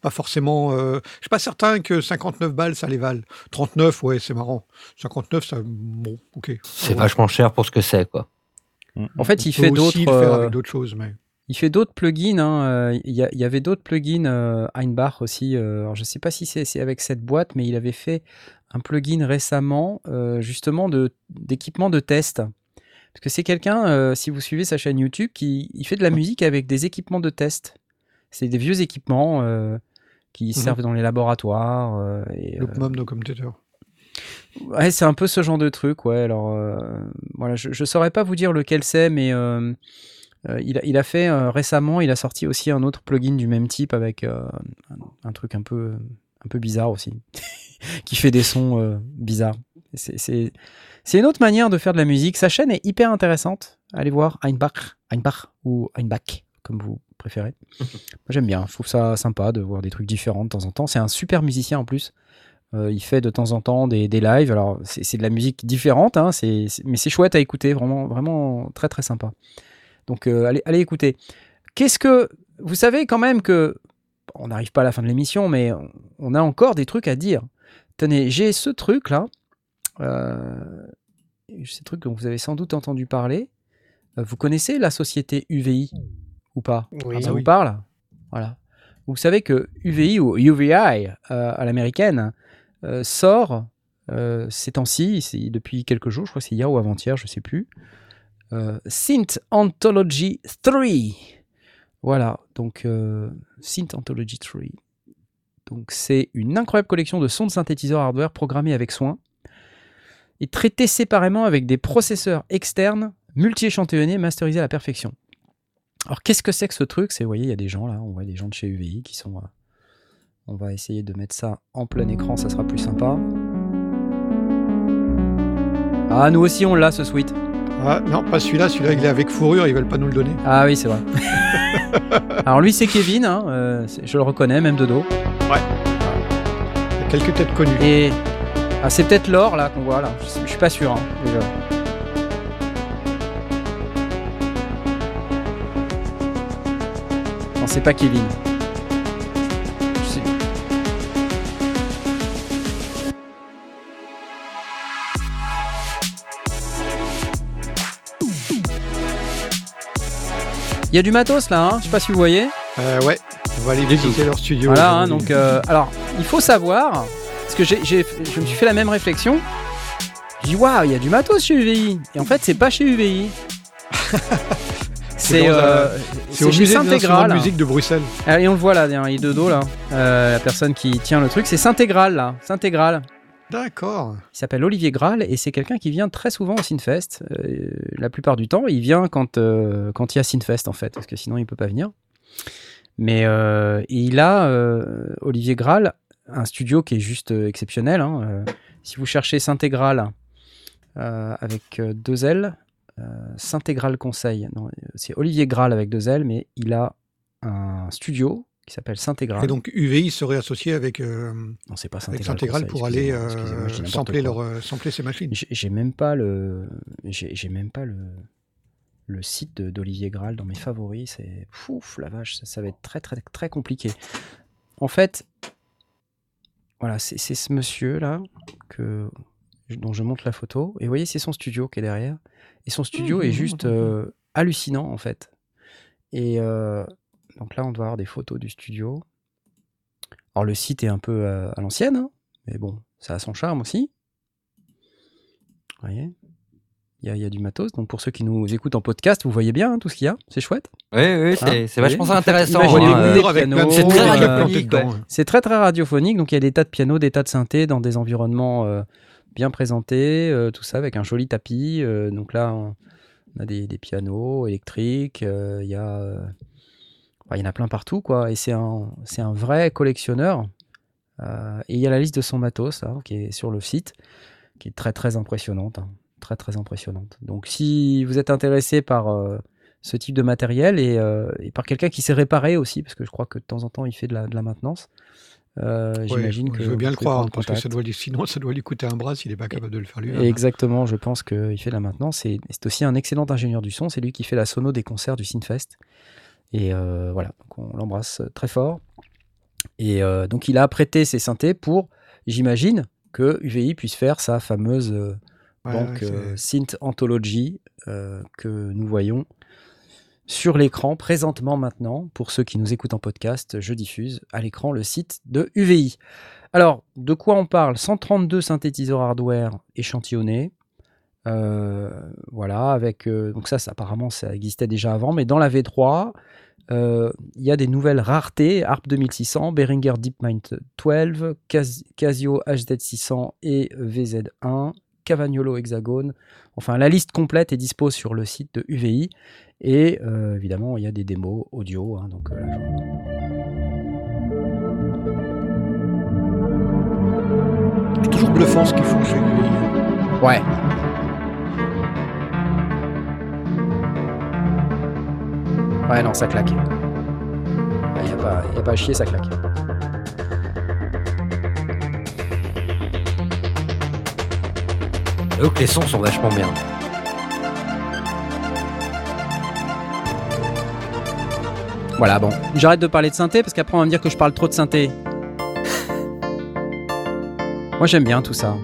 pas forcément. euh, je suis pas certain que 59 balles ça les vale. 39, ouais, c'est marrant. 59, ça, bon, ok. C'est vachement cher pour ce que c'est, quoi. En fait, il fait d'autres. euh, d'autres choses, mais Il fait d'autres plugins. hein, euh, Il y, a- il y avait d'autres plugins. euh, Einbach aussi. euh, alors je sais pas si c'est avec cette boîte, mais il avait fait un plugin récemment, euh, justement d'équipement de test. Parce que c'est quelqu'un, si vous suivez sa chaîne YouTube, qui il fait de la musique avec des équipements de test. C'est des vieux équipements qui servent dans les laboratoires. et, Loopmum No Commentator. Ouais, c'est un peu ce genre de truc, ouais. Alors, euh, voilà, je, je saurais pas vous dire lequel c'est, mais euh, euh, il, a, il a fait récemment, il a sorti aussi un autre plugin du même type avec un, un truc un peu, un peu bizarre aussi, qui fait des sons bizarres. C'est- une autre manière de faire de la musique. Sa chaîne est hyper intéressante. Allez voir Einbach, Einbach ou Einbach, comme vous préférez. Moi, j'aime bien. Je trouve ça sympa de voir des trucs différents de temps en temps. C'est un super musicien en plus. Euh, il fait de temps en temps des, des lives. Alors, c'est de la musique différente, hein, mais c'est chouette à écouter. Vraiment, vraiment très, très sympa. Donc, euh, allez, allez écouter. Qu'est-ce que. Vous savez quand même que. On n'arrive pas à la fin de l'émission, mais on- a encore des trucs à dire. Tenez, j'ai ce truc-là. Euh, ce truc dont vous avez sans doute entendu parler. Euh, Vous connaissez la société UVI ou pas? Oui. Ça Ah vous oui. parle? Voilà. Vous savez que UVI ou UVI euh, à l'américaine euh, sort euh, ces temps-ci, depuis quelques jours, je crois que c'est hier ou avant-hier, je sais plus. Euh, Synth Anthology 3. Voilà, donc Synth Anthology 3. Donc c'est une incroyable collection de sons de synthétiseurs hardware programmés avec soin et traités séparément avec des processeurs externes multi-échantillonnés masterisés à la perfection. Alors qu'est-ce que c'est que ce truc? C'est, vous voyez, il y a des gens là, on voit des gens de chez UVI qui sont... on va essayer de mettre ça en plein écran, ça sera plus sympa. Ah, nous aussi on l'a ce suite. Ah, non, pas celui-là. Celui-là, il est avec fourrure. Ils veulent pas nous le donner. Ah oui, c'est vrai. Alors lui c'est Kevin, hein, euh, je le reconnais même de dos. Il y a quelques têtes connues. Et ah, c'est peut-être l'or là qu'on voit là, je, suis- je suis pas sûr hein, déjà. c'est pas Kevin. Il y a du matos là, hein je sais pas si vous voyez. Euh, ouais, on va aller visiter leur studio. Voilà, hein, donc euh, alors il faut savoir, parce que j'ai, j'ai- je me suis fait la même réflexion. Je dis waouh, il y a du matos chez UVI. Et en fait, c'est pas chez UVI. c'est un- euh, c'est au chez de musique de Bruxelles. Ah, Et on le voit là, il est de dos là. Euh, la personne qui tient le truc, c'est Saint-Égral là. Saint-Égral. D'accord. Il s'appelle Olivier Graal et c'est quelqu'un qui vient très souvent au Sinfest. Euh, la plupart du temps, il vient quand euh, il y a Sinfest en fait, parce que sinon il peut pas venir. Mais euh, il a Olivier Graal un studio qui est juste exceptionnel. hein. Si vous cherchez Saint-Égral euh, avec deux L, Saint-Égral Conseil. C'est Olivier Graal avec deux L, mais il a un studio qui s'appelle Saint-Égral. Et donc UVI serait associé avec, euh, non, c'est pas avec pour aller euh, sampler, leur, euh, sampler ces machines. J'ai j'ai même pas le, j'ai j'ai même pas le, le site de- d'Olivier Graal dans mes favoris. C'est pouf la vache, ça, ça va être très très très compliqué. En fait, voilà, c'est c'est ce monsieur là que dont je montre la photo. Et vous voyez, c'est son studio qui est derrière. Et son studio est juste euh, hallucinant en fait. Et euh, donc là, on doit avoir des photos du studio. Alors le site est un peu euh, à l'ancienne, hein, mais bon, ça a son charme aussi. Vous voyez? Il y, a, il y a du matos. Donc pour ceux qui nous écoutent en podcast, vous voyez bien hein, tout ce qu'il y a. C'est chouette. Oui, oui, c'est Hein, c'est vachement intéressant. Euh, c'est très euh, radiophonique, c'est très très radiophonique, donc il y a des tas de pianos, des tas de synthés dans des environnements euh, bien présentés, tout ça avec un joli tapis. donc là, on a des, des pianos électriques, il y a, enfin, il y en a plein partout quoi. Et c'est un, c'est un vrai collectionneur. Euh, et il y a la liste de son matos là, qui est sur le site, qui est très très impressionnante, hein, très très impressionnante. Donc si vous êtes intéressé par euh, ce type de matériel et, euh, et par quelqu'un qui sait réparer aussi, parce que je crois que de temps en temps il fait de la, de la maintenance. Euh, Ouais, J'imagine que je veux bien le croire, parce que ça doit, lui- sinon ça doit lui coûter un bras s'il n'est pas capable de le faire lui. Exactement, je pense qu'il fait de la maintenance. Et c'est aussi un excellent ingénieur du son. C'est lui qui fait la sono des concerts du Synfest. Et euh, voilà, donc on l'embrasse très fort. Et euh, donc il a prêté ses synthés pour, j'imagine, que UVI puisse faire sa fameuse euh, Ouais, banque ouais, euh, Synth Anthology euh, que nous voyons sur l'écran présentement maintenant. Pour ceux qui nous écoutent en podcast, je diffuse à l'écran le site de UVI. Alors, de quoi on parle? 132 synthétiseurs hardware échantillonnés. Euh, voilà, avec euh, donc ça, ça, apparemment ça existait déjà avant, mais dans la V3, euh, il y a des nouvelles raretés ARP 2600, Behringer DeepMind 12, Cas- Casio HZ600 et VZ1, Cavagnolo Hexagone. Enfin, la liste complète est dispo sur le site de UVI et euh, évidemment il y a des démos audio. hein, donc euh, là, je- C'est toujours bluffant ce qu'ils font chez UVI. Ouais. Ouais, non, ça claque. Il n'y a, pas- y a pas à chier, ça claque. J'avoue que les sons sont vachement bien. Voilà, bon. J'arrête de parler de synthé parce qu'après on va me dire que je parle trop de synthé. Moi j'aime bien tout ça.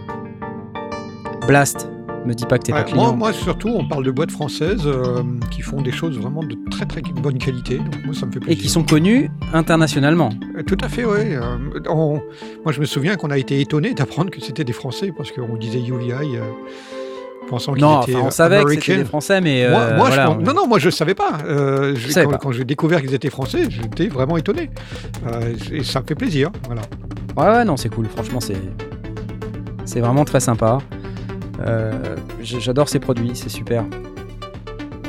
Blast, me dis pas que t'es Ouais, pas client. moi, moi, surtout, on parle de boîtes françaises euh, qui font des choses vraiment de très très bonne qualité. Donc moi, ça me fait Et plaisir. qui sont connus internationalement. Euh, Tout à fait, oui. moi, je me souviens qu'on a été étonné d'apprendre que c'était des Français parce qu'on disait UVI, euh, pensant qu'ils Non, enfin, on euh, savait que c'était des Français, mais. Moi, euh, moi, je voilà, pense- on- non, non, moi je savais pas. Euh, je- savais quand pas. quand j'ai découvert qu'ils étaient français, j'étais vraiment étonné. Euh, et ça me fait plaisir. Voilà. Ouais, ouais, non, c'est cool. Franchement, c'est. C'est vraiment très sympa. Euh, J'adore ces produits, c'est super.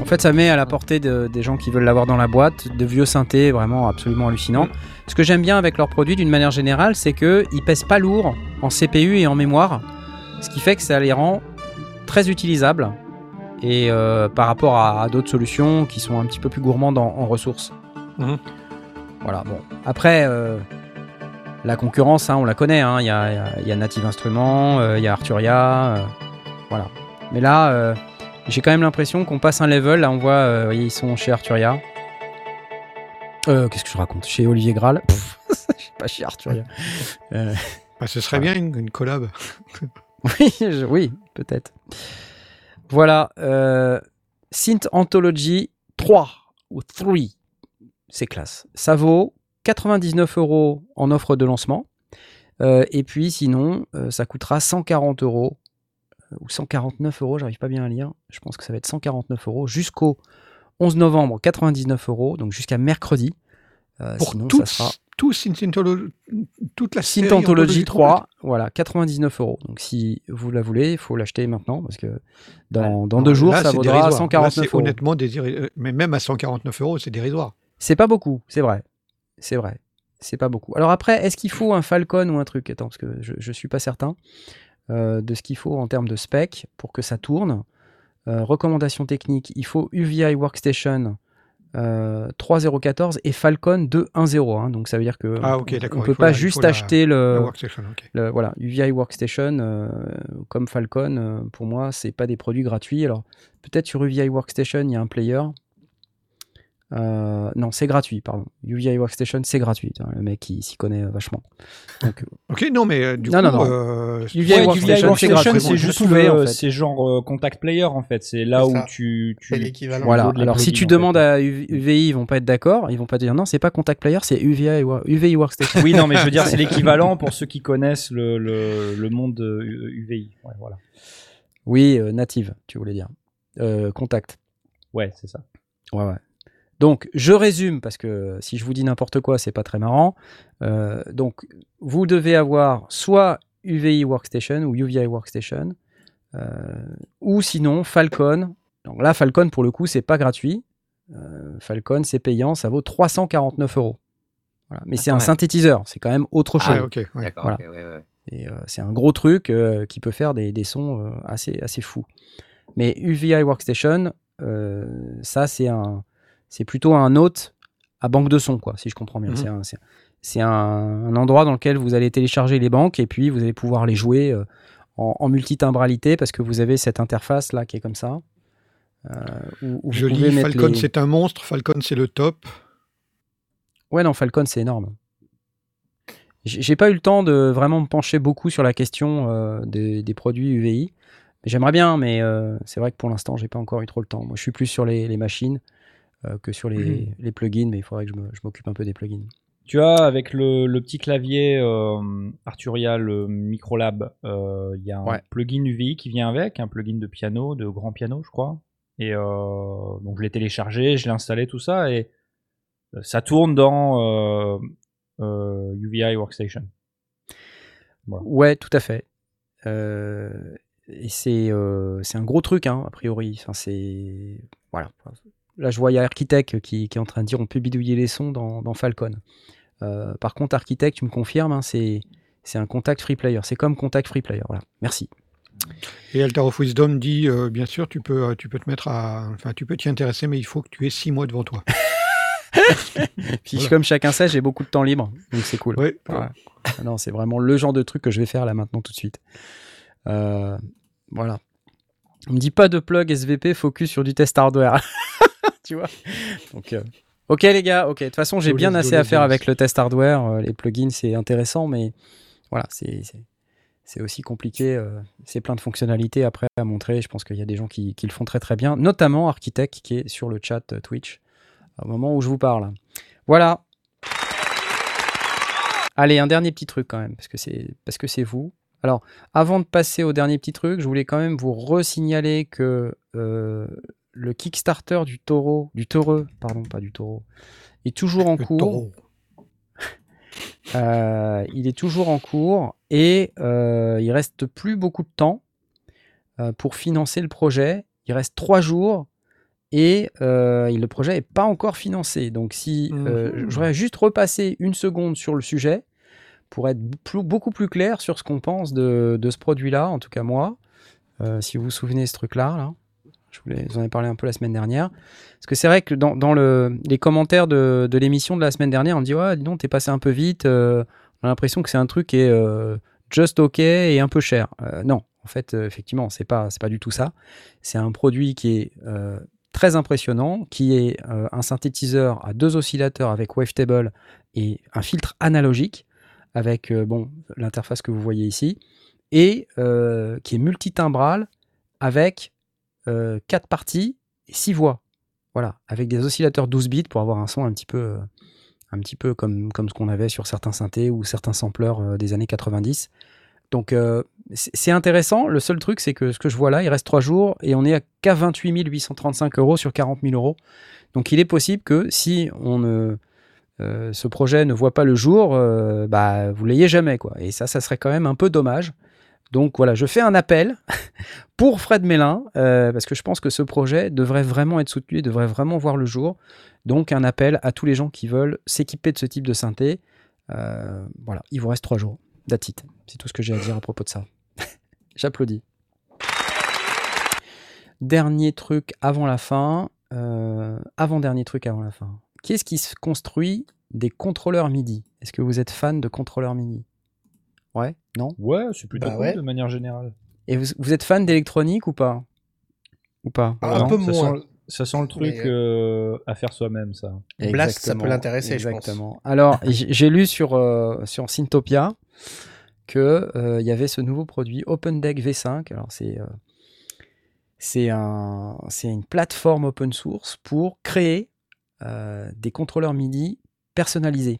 En fait, ça met à la portée de- des gens qui veulent l'avoir dans la boîte, de vieux synthés vraiment absolument hallucinants. Ce que j'aime bien avec leurs produits d'une manière générale, c'est qu'ils pèsent pas lourd en CPU et en mémoire, ce qui fait que ça les rend très utilisables et euh, par rapport à, à d'autres solutions qui sont un petit peu plus gourmandes en, en ressources. Mhm. Voilà, bon. Après, euh, la concurrence, hein, on la connaît. hein. Il y, a, y y Native Instruments, euh, il y a Arturia. Voilà. Mais là, euh, j'ai quand même l'impression qu'on passe un level. Là, on voit, euh, vous voyez, ils sont chez Arturia. Euh, Qu'est-ce que je raconte? Chez Olivier Graal. Pff, pas chez Arturia. Bah, ce serait bien une, une collab. oui, je- oui, peut-être. Voilà. Synth Anthology 3 ou 3. C'est classe. Ça vaut 99 euros en offre de lancement. Euh, et puis sinon, euh, ça coûtera 140 euros ou 149 euros, j'arrive pas bien à lire. Je pense que ça va être 149 euros jusqu'au 11 novembre, 99 euros, donc jusqu'à mercredi. Euh, Pour sinon, tout, ça sera tout toute la série Synth Anthology Anthology 3, voilà, 99 euros. Donc si vous la voulez, il faut l'acheter maintenant parce que dans, dans Non, deux jours, là, ça vaudra dérisoire. Là, 149 c'est euros. honnêtement désiré. Mais même à 149 euros, c'est dérisoire. C'est pas beaucoup, c'est vrai. C'est vrai. C'est pas beaucoup. Alors après, est-ce qu'il faut un Falcon ou un truc? Attends, parce que je, je suis pas certain euh, de ce qu'il faut en termes de spec pour que ça tourne. Euh, recommandations techniques, il faut UVI Workstation euh, 3.0.14 et Falcon 2.1.0. hein. donc ça veut dire que Ah, on- il peut pas la- juste la- acheter le, La workstation, ok. le- voilà, UVI Workstation euh, comme Falcon, euh, pour moi, c'est pas des produits gratuits. Alors, peut-être sur UVI Workstation, il y a un player. Euh, non, c'est gratuit, pardon. UVI Workstation, c'est gratuit. Tiens, Le mec, il s'y connaît euh, vachement. Donc, euh, Ok, non, mais euh, du Non, coup, non, non. euh, UVI Ouais, Workstation, UVI c'est Workstation, juste en fait. c'est genre euh, contact player en fait. C'est là où ça. tu, tu C'est l'équivalent. Voilà. Alors, si tu demandes fait. à UV- UVI, ils vont pas être d'accord. Ils vont pas te dire non, c'est pas Contact Player, c'est UVI, Wo- UVI Workstation. Oui, non, mais je veux dire, c'est l'équivalent pour ceux qui connaissent le, le, le monde de UVI. Ouais, voilà. oui, euh, native, tu voulais dire. Euh, contact. Ouais, c'est ça. Ouais, ouais. Donc, je résume parce que si je vous dis n'importe quoi, c'est pas très marrant. Euh, donc, vous devez avoir soit UVI Workstation ou UVI Workstation, euh, ou sinon Falcon. Donc là, Falcon pour le coup, c'est pas gratuit. Euh, Falcon, c'est payant, ça vaut 349 euros. Voilà. Mais c'est quand un même. synthétiseur, c'est quand même autre chose. ah, ok, ouais. D'accord, Voilà. ok, ouais, ouais. Et euh, c'est un gros truc euh, qui peut faire des, des sons euh, assez, assez fous. Mais UVI Workstation, euh, ça, c'est un, c'est plutôt un hôte à banque de sons, quoi, si je comprends bien. Mhm. C'est un, c'est- c'est un, un endroit dans lequel vous allez télécharger les banques et puis vous allez pouvoir les jouer euh, en, en multitimbralité parce que vous avez cette interface là qui est comme ça. euh, où- mettre Falcon les- c'est un monstre, Falcon c'est le top. Ouais, non, Falcon, c'est énorme. J'ai pas eu le temps de vraiment me pencher beaucoup sur la question euh, des, des produits UVI. J'aimerais bien, mais euh, c'est vrai que pour l'instant, j'ai pas encore eu trop le temps. Moi, je suis plus sur les, les machines que sur les, les plugins, mais il faudrait que je m'occupe un peu des plugins. Tu as avec le, le petit clavier euh, Arturia, le Microlab, euh, il y a un Ouais. plugin UVI qui vient avec, un plugin de piano, de grand piano, je crois. Et euh, donc je l'ai téléchargé, je l'ai installé, tout ça, et euh, ça tourne dans euh, euh, UVI Workstation. Ouais, tout à fait. Euh, et c'est euh, c'est un gros truc, hein, a priori. Enfin, c'est voilà. Là, je vois il y a Architect qui, qui est en train de dire on peut bidouiller les sons dans, dans Falcon. Euh, par contre, Architect, tu me confirmes, hein, c'est c'est un contact free player. C'est comme contact free player. Voilà. Merci. Et Altar of Wisdom dit, euh, bien sûr, tu peux, tu peux te mettre à, enfin, tu peux t'y intéresser, mais il faut que tu aies six mois devant toi. Puis Voilà. comme chacun sait, j'ai beaucoup de temps libre, donc c'est cool. Ouais. Ah Non, c'est vraiment le genre de truc que je vais faire là maintenant tout de suite. Euh, voilà. On me dit pas de plug SVP, focus sur du test hardware. tu vois Donc, euh, ok les gars, ok. De toute façon, j'ai bien assez à faire avec le test hardware. Euh, les plugins, c'est intéressant, mais voilà, c'est aussi compliqué. euh, c'est plein de fonctionnalités après à montrer. Je pense qu'il y a des gens qui, qui le font très très bien, notamment Architect qui est sur le chat Twitch au moment où je vous parle. Voilà. Allez, un dernier petit truc quand même, parce que c'est parce que c'est vous. Alors, avant de passer au dernier petit truc, je voulais quand même vous resignaler que euh, le Kickstarter du taureau, du taureux, pardon, pas du taureau, est toujours en Le cours. taureau. Euh, il est toujours en cours et euh, il reste plus beaucoup de temps euh, pour financer le projet. Il reste trois jours et euh, le projet n'est pas encore financé. Donc, si Mhm. j'aurais juste repassé une seconde sur le sujet pour être plus- beaucoup plus clair sur ce qu'on pense de, de ce produit-là, en tout cas moi, si vous vous souvenez de ce truc-là. Là. Je vous en ai parlé un peu la semaine dernière. Parce que c'est vrai que dans, dans le, les commentaires de, l'émission de la semaine dernière, on dit Ouais, dis donc, t'es passé un peu vite. euh, on a l'impression que c'est un truc qui est euh, just OK et un peu cher. Euh, non, en fait, euh, effectivement, c'est pas, pas du tout ça. C'est un produit qui est très impressionnant, qui est un synthétiseur à deux oscillateurs avec wavetable et un filtre analogique avec bon l'interface que vous voyez ici, et qui est multitimbral avec euh, quatre parties et six voix. Voilà, avec des oscillateurs 12 bits pour avoir un son un petit peu, euh, un petit peu comme, comme ce qu'on avait sur certains synthés ou certains sampleurs euh, des années 90. Donc euh, c'est intéressant. Le seul truc, c'est que ce que je vois là, il reste 3 jours et on est à qu'à 28 835 euros sur 40 000 euros. Donc il est possible que si on ce projet ne voit pas le jour, bah, vous l'ayez jamais. Quoi. Et ça, ça serait quand même un peu dommage. Donc voilà, je fais un appel pour Fred Mélin, euh, parce que je pense que ce projet devrait vraiment être soutenu, devrait vraiment voir le jour. Donc un appel à tous les gens qui veulent s'équiper de ce type de synthé. Euh, voilà, il vous reste 3 jours. That's it. C'est tout ce que j'ai à dire à propos de ça. J'applaudis. Dernier truc avant la fin. euh, avant-dernier truc avant la fin. Qui est-ce qui se construit des contrôleurs MIDI? Est-ce que vous êtes fan de contrôleurs MIDI? Ouais Non? Ouais, c'est plutôt Bah cool ouais. de manière générale. Et vous, vous êtes fan d'électronique ou pas? Ou pas Un peu ça moins. Sent, ça sent le truc euh, à faire soi-même, ça. Blast, ça peut Exactement, l'intéresser, je pense. Exactement. Alors, j'ai lu sur, euh, sur Syntopia que euh, il y avait ce nouveau produit OpenDeck V5. Alors, c'est euh, c'est un, c'est une plateforme open source pour créer euh, des contrôleurs MIDI personnalisés.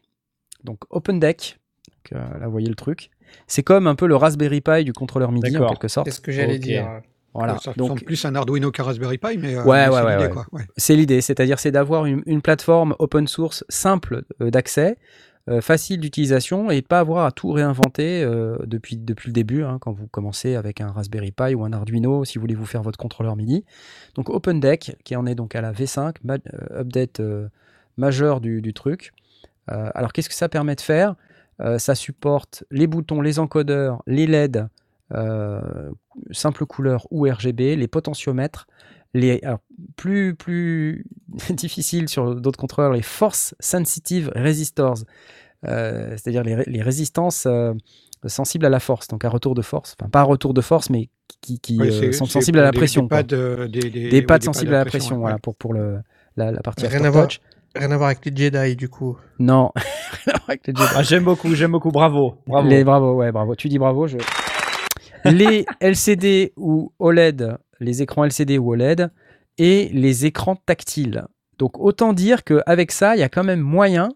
Donc, OpenDeck, donc, euh, là, vous voyez le truc. C'est comme un peu le Raspberry Pi du contrôleur MIDI en quelque sorte. C'est ce que j'allais dire. Voilà. ça Donc, ressemble plus à un Arduino qu'un Raspberry Pi, mais, euh, Ouais, mais ouais, c'est ouais, l'idée, ouais. quoi. Ouais. C'est l'idée, c'est-à-dire c'est d'avoir une, une plateforme open source simple euh, d'accès, euh, facile d'utilisation et de pas avoir à tout réinventer euh, depuis, depuis le début hein, quand vous commencez avec un Raspberry Pi ou un Arduino si vous voulez vous faire votre contrôleur MIDI. Donc OpenDeck qui en est donc à la V5, ma- euh, update euh, majeur du, du truc. Euh, alors qu'est-ce que ça permet de faire? Euh, Ça supporte les boutons, les encodeurs, les LED, euh, simple couleur ou RGB, les potentiomètres, les alors, plus plus difficile sur d'autres contrôleurs, les force sensitive resistors, euh, c'est-à-dire les, ré- les résistances euh, sensibles à la force, donc à retour de force, enfin pas à retour de force, mais qui, qui, Ouais, euh, c'est- sont sensibles à la des- pression. Des pads, euh, des, des- Des ouais, pads des sensibles à la pression, ouais. voilà, pour, pour le, la, la partie Rien à aftertouch. Rien à voir avec les Jedi, du coup. Non, Rien à voir avec les Jedi. Ah, j'aime beaucoup, j'aime beaucoup. Bravo. Bravo. Les bravo, ouais, bravo. Tu dis bravo. Je... les LCD ou OLED, les écrans LCD ou OLED, et les écrans tactiles. Donc autant dire qu'avec ça, il y a quand même moyen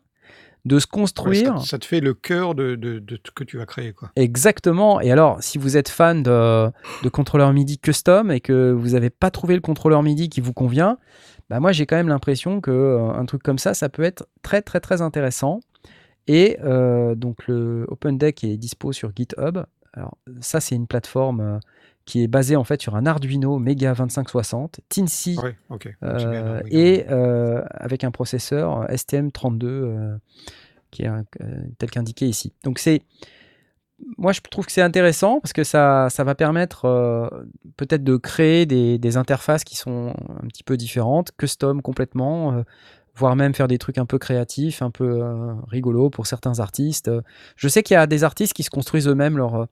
de se Ouais, construire ça, ça te fait le cœur de, de, de ce que tu vas créer. Quoi. exactement. Et alors, si vous êtes fan de, de contrôleurs MIDI custom et que vous n'avez pas trouvé le contrôleur MIDI qui vous convient, bah moi j'ai quand même l'impression que euh, un truc comme ça, ça peut être très très très intéressant. Et euh, donc le OpenDeck est dispo sur GitHub. Alors ça c'est une plateforme euh, qui est basée en fait sur un Arduino Mega 2560 Teensy Ouais, euh, et euh, avec un processeur STM32 euh, qui est un- tel qu'indiqué ici. Donc c'est moi je trouve que c'est intéressant parce que ça, ça va permettre euh, peut-être de créer des, interfaces qui sont un petit peu différentes, custom complètement, euh, voire même faire des trucs un peu créatifs, un peu euh, rigolos pour certains artistes. Je sais qu'il y a des artistes qui se construisent eux-mêmes leur,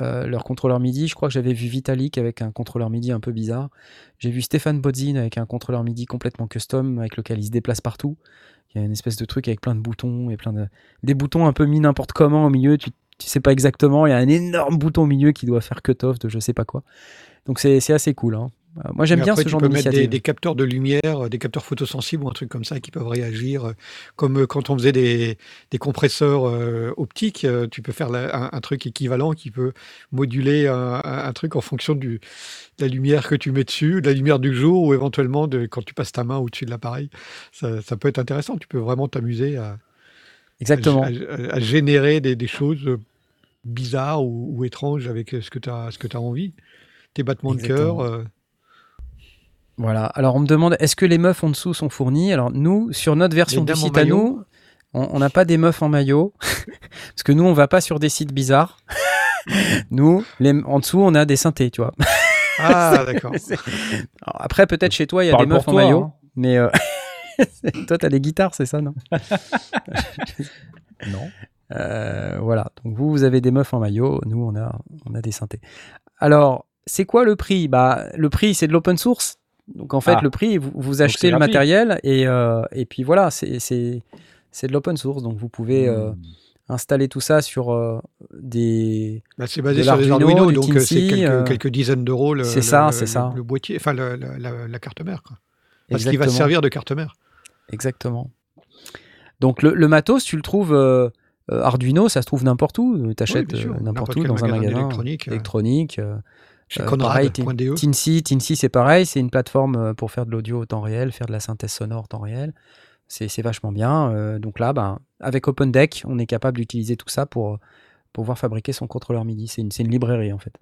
euh, leur contrôleur MIDI. Je crois que j'avais vu Vitalik avec un contrôleur MIDI un peu bizarre. J'ai vu Stéphane Bodzin avec un contrôleur MIDI complètement custom avec lequel il se déplace partout. Il y a une espèce de truc avec plein de boutons et plein de des boutons un peu mis n'importe comment au milieu. Tu tu sais pas exactement. Il y a un énorme bouton au milieu qui doit faire cut off de je sais pas quoi. Donc c'est assez cool. hein. Euh, Moi j'aime bien ce tu genre peux mettre des, d'initiative. des capteurs de lumière, euh, des capteurs photosensibles ou un truc comme ça qui peuvent réagir. euh, Comme quand on faisait des, des compresseurs euh, optiques, tu peux faire la- un, un truc équivalent qui peut moduler un, un- un truc en fonction du, de la lumière que tu mets dessus, de la lumière du jour ou éventuellement de, quand tu passes ta main au-dessus de l'appareil. Ça, ça peut être intéressant. Tu peux vraiment t'amuser à, Exactement. à, à- à générer des, des choses bizarres ou, ou étranges avec euh, ce que tu as, ce que as envie. Tes battements de cœur. euh, Voilà. Alors on me demande est-ce que les meufs en dessous sont fournies? Alors nous sur notre version du site à nous, on n'a pas des meufs en maillot parce que nous on va pas sur des sites bizarres. nous les, en dessous on a des synthés, tu vois. Ah, d'accord. Après peut-être chez toi il y a Parle des meufs en toi, maillot, hein. mais euh, toi t'as des guitares c'est ça non? Non. Euh, voilà, donc vous, vous avez des meufs en maillot, nous, on a, on a des synthés. Alors, c'est quoi le prix? Bah, Le prix, c'est de l'open source. Donc en fait, Ah. le prix, vous, vous achetez le matériel et, euh, et puis voilà, c'est de l'open source. Donc vous pouvez Hmm. euh, installer tout ça sur euh, des. Bah, c'est basé de sur des Arduino, du donc c'est quelques, quelques dizaines d'euros le, c'est ça, le- ça. le boîtier, enfin la, la carte mère. Quoi. Parce qu'il va servir de carte mère. Exactement. Donc le, le matos, tu le trouves euh, euh, Arduino, ça se trouve n'importe où. Tu achètes sûr, n'importe où dans un magasin euh, électronique. euh, Chez euh, pareil. Teensy, Teensy, c'est pareil, c'est une plateforme euh, pour faire de l'audio au temps réel, faire de la synthèse sonore au temps réel. C'est vachement bien. euh, donc là, ben, avec OpenDeck, on est capable d'utiliser tout ça pour euh, pouvoir fabriquer son contrôleur MIDI. C'est une, librairie en fait.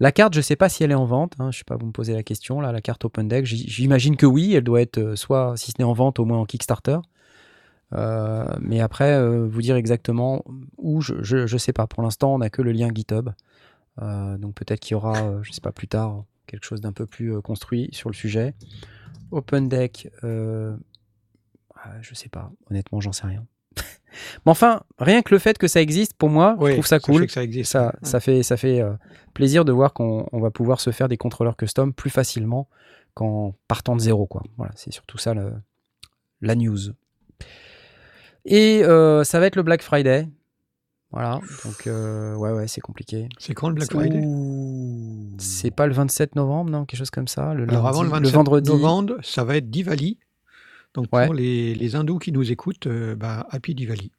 La carte, je sais pas si elle est en vente. Hein, je sais pas, vous me posez la question là. La carte OpenDeck, j'imagine que oui. Elle doit être euh, soit, si ce n'est en vente, au moins en Kickstarter. Euh, mais après, euh, vous dire exactement où, je, je, je sais pas. Pour l'instant, on n'a que le lien GitHub. Euh, donc peut-être qu'il y aura, je sais pas, plus tard, quelque chose d'un peu plus construit sur le sujet. OpenDeck, ah, je sais pas. Honnêtement, j'en sais rien. mais enfin, rien que le fait que ça existe, pour moi, je Oui, trouve ça cool. que ça existe. Ça, Ouais. ça fait, ça fait plaisir de voir qu'on on va pouvoir se faire des contrôleurs custom plus facilement qu'en partant de zéro. Quoi. Voilà, c'est surtout ça le- la news. Et euh, ça va être le Black Friday. Voilà, donc euh, ouais, ouais, c'est compliqué. C'est quand le Black Friday? C'est pas le 27 novembre, non? Quelque chose comme ça le Alors avant le lundi- 27 vendredi. novembre, ça va être Diwali. Donc Ouais. pour les, les hindous qui nous écoutent, euh, bah, Happy Diwali.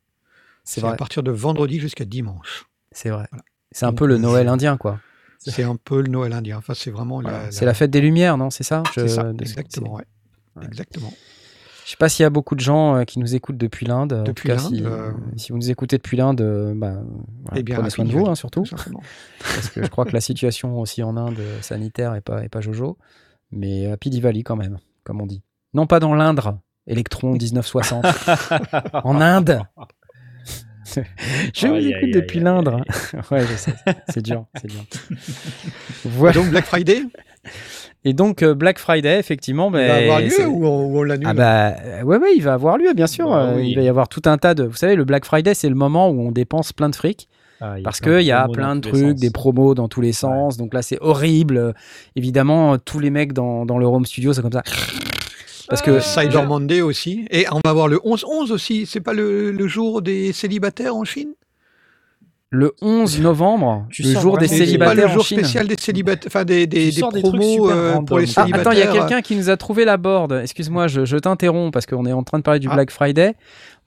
C'est à partir de vendredi jusqu'à dimanche. c'est vrai. Voilà. C'est un peu le Noël indien, quoi. C'est un peu le Noël indien. Enfin, c'est vraiment Voilà. la, C'est la fête des Lumières, non? C'est ça? Je- ça, exactement. ouais. Ouais. Exactement. Je sais pas s'il y a beaucoup de gens euh, qui nous écoutent depuis l'Inde. En tout Depuis cas, l'Inde, si, euh, si vous nous écoutez depuis l'Inde, euh, bah, voilà, Eh bien, prenez soin de vous, hein, surtout. parce que je crois que la situation aussi en Inde sanitaire est pas, est pas jojo. Mais Happy Diwali quand même, comme on dit. Non pas dans l'Indre, Electron 1960. en Inde Je vous écoute depuis l'Indre. ouais, je sais. C'est dur, c'est dur. Voilà. Donc Black Friday, Et donc euh, Black Friday, effectivement, il va avoir lieu ou on, on l'annule ah bah euh, ouais ouais il va avoir lieu bien sûr Bah Euh, oui. il va y avoir tout un tas de vous savez le Black Friday c'est le moment où on dépense plein de fric Ah, parce qu'il y a plein de trucs sens. des promos dans tous les sens donc là c'est horrible évidemment tous les mecs dans, dans le home studio c'est comme ça parce que Cyber Monday aussi. Et on va avoir le 11-11 aussi. C'est pas le, le jour des célibataires en Chine? Le 11 novembre Tu le jour des pas célibataires le jour en Chine spécial des célibataires, enfin des, des, des promos euh, pour les random. Ah, célibataires. attends, il y a quelqu'un qui nous a trouvé la board. Excuse-moi, je, je t'interromps parce qu'on est en train de parler du Ah. Black Friday,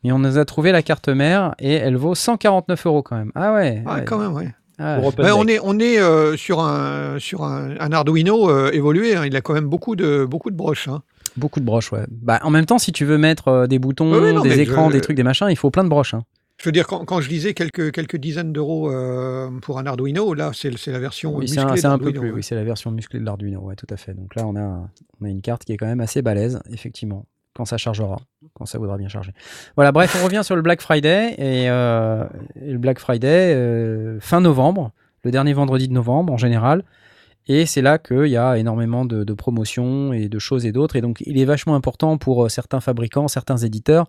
mais on nous a trouvé la carte mère et elle vaut 149 euros quand même. Ah ouais. Ah, ouais. quand même, ouais. Ah, on est, on est euh, sur, un, sur un, un Arduino euh, évolué. hein. Il a quand même beaucoup de, beaucoup de broches. hein. Beaucoup de broches, ouais. Bah, en même temps, si tu veux mettre euh, des boutons, Ouais, ouais, non, des écrans, je- des trucs, des machins, il faut plein de broches. hein. Je veux dire, quand, quand je disais quelques, quelques dizaines d'euros euh, pour un Arduino, là, c'est la version Oui, musclée c'est un peu plus. ouais. Oui, c'est la version musclée de l'Arduino, ouais, tout à fait. Donc là, on a, on a une carte qui est quand même assez balèze, effectivement, quand ça chargera, quand ça voudra bien charger. Voilà, bref, on revient sur le Black Friday et, euh, et le Black Friday euh, fin novembre, le dernier vendredi de novembre en général. Et c'est là qu'il y a énormément de, de promotions et de choses et d'autres. Et donc, il est vachement important pour certains fabricants, certains éditeurs,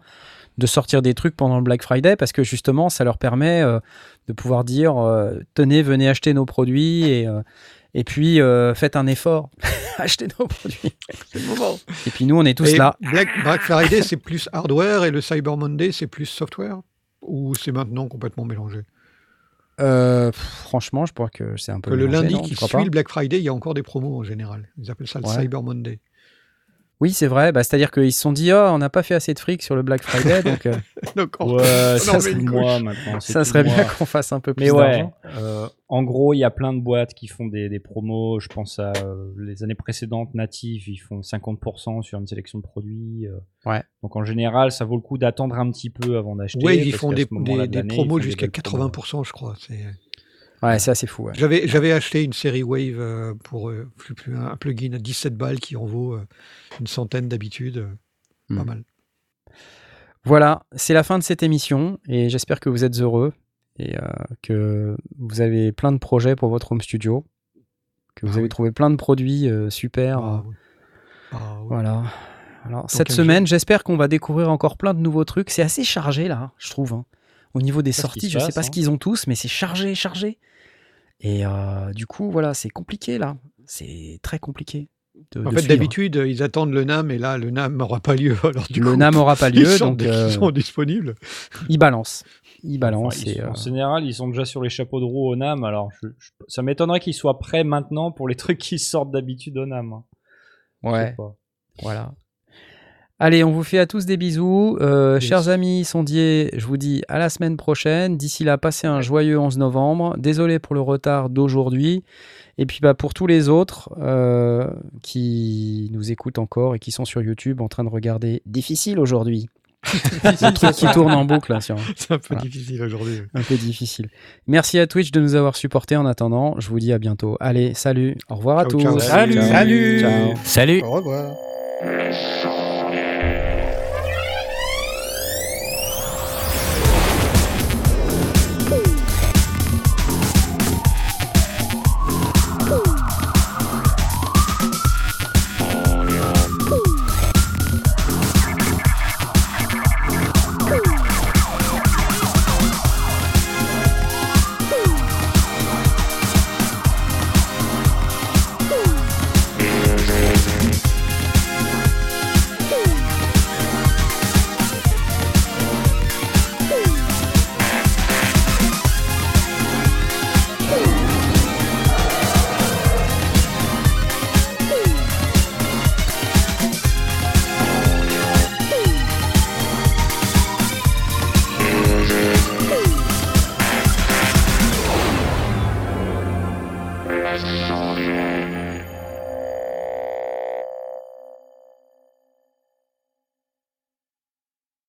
de sortir des trucs pendant le Black Friday parce que justement, ça leur permet euh, de pouvoir dire euh, tenez, venez acheter nos produits et, euh, et puis euh, faites un effort, achetez nos produits. C'est le moment. Et puis nous, on est tous Et là. Black, Black Friday, c'est plus hardware et le Cyber Monday, c'est plus software? Ou c'est maintenant complètement mélangé? Euh, franchement, je crois que c'est un peu. Que le lundi non, qui suit pas le Black Friday, il y a encore des promos en général. Ils appellent ça le Ouais. Cyber Monday. Oui, c'est vrai. Bah, C'est-à-dire qu'ils se sont dit, oh, on n'a pas fait assez de fric sur le Black Friday, donc euh, Donc, on- Ouais, on ça une moi maintenant. ça serait moi. bien qu'on fasse un peu plus Mais ouais, d'argent. euh, en gros, il y a plein de boîtes qui font des, des promos. Je pense à euh, les années précédentes, Native, ils font 50% sur une sélection de produits. euh. Ouais. Donc en général, ça vaut le coup d'attendre un petit peu avant d'acheter. Ouais, ils font des, des, de promos jusqu'à belles promos. 80%, je crois. C'est- Ouais, c'est assez fou. ouais. J'avais, j'avais acheté une série Wave euh, pour euh, plus- plus- un plugin à 17 balles qui en vaut euh, une centaine d'habitude. Pas Hmm. mal. Voilà, c'est la fin de cette émission et j'espère que vous êtes heureux et euh, que vous avez plein de projets pour votre home studio, que vous Ah avez oui. trouvé plein de produits euh, super. Ah, oui. Ah, oui. Voilà. Alors, cette semaine, j'espère qu'on va découvrir encore plein de nouveaux trucs. C'est assez chargé là, je trouve. hein. Au niveau des sorties, je sais passe, pas ce hein. qu'ils ont tous, mais c'est chargé, chargé. Et euh, du coup, voilà, c'est compliqué là. C'est très compliqué. de- En de fait, d'habitude, ils attendent le NAM et là, le NAM n'aura pas lieu. Alors, du Le coup, NAM aura pas ils lieu, sont, donc ils euh, sont disponibles. il balance. Il Enfin, balance. ils sont- euh, En général, ils sont déjà sur les chapeaux de roue au NAM, alors je- je- ça m'étonnerait qu'ils soient prêts maintenant pour les trucs qui sortent d'habitude au NAM. hein. Ouais, voilà. Allez, on vous fait à tous des bisous. Euh, Yes. Chers amis sondiers, je vous dis à la semaine prochaine. D'ici là, passez un joyeux 11 novembre. Désolé pour le retard d'aujourd'hui. Et puis bah, pour tous les autres euh, qui nous écoutent encore et qui sont sur YouTube en train de regarder Difficile aujourd'hui. Le truc qui tourne en boucle sur C'est un peu Voilà. difficile aujourd'hui. un peu difficile. Merci à Twitch de nous avoir supportés en attendant. Je vous dis à bientôt. Allez, salut. Au revoir à tous. ciao. Salut. Ciao. Salut. Ciao. Salut Au revoir.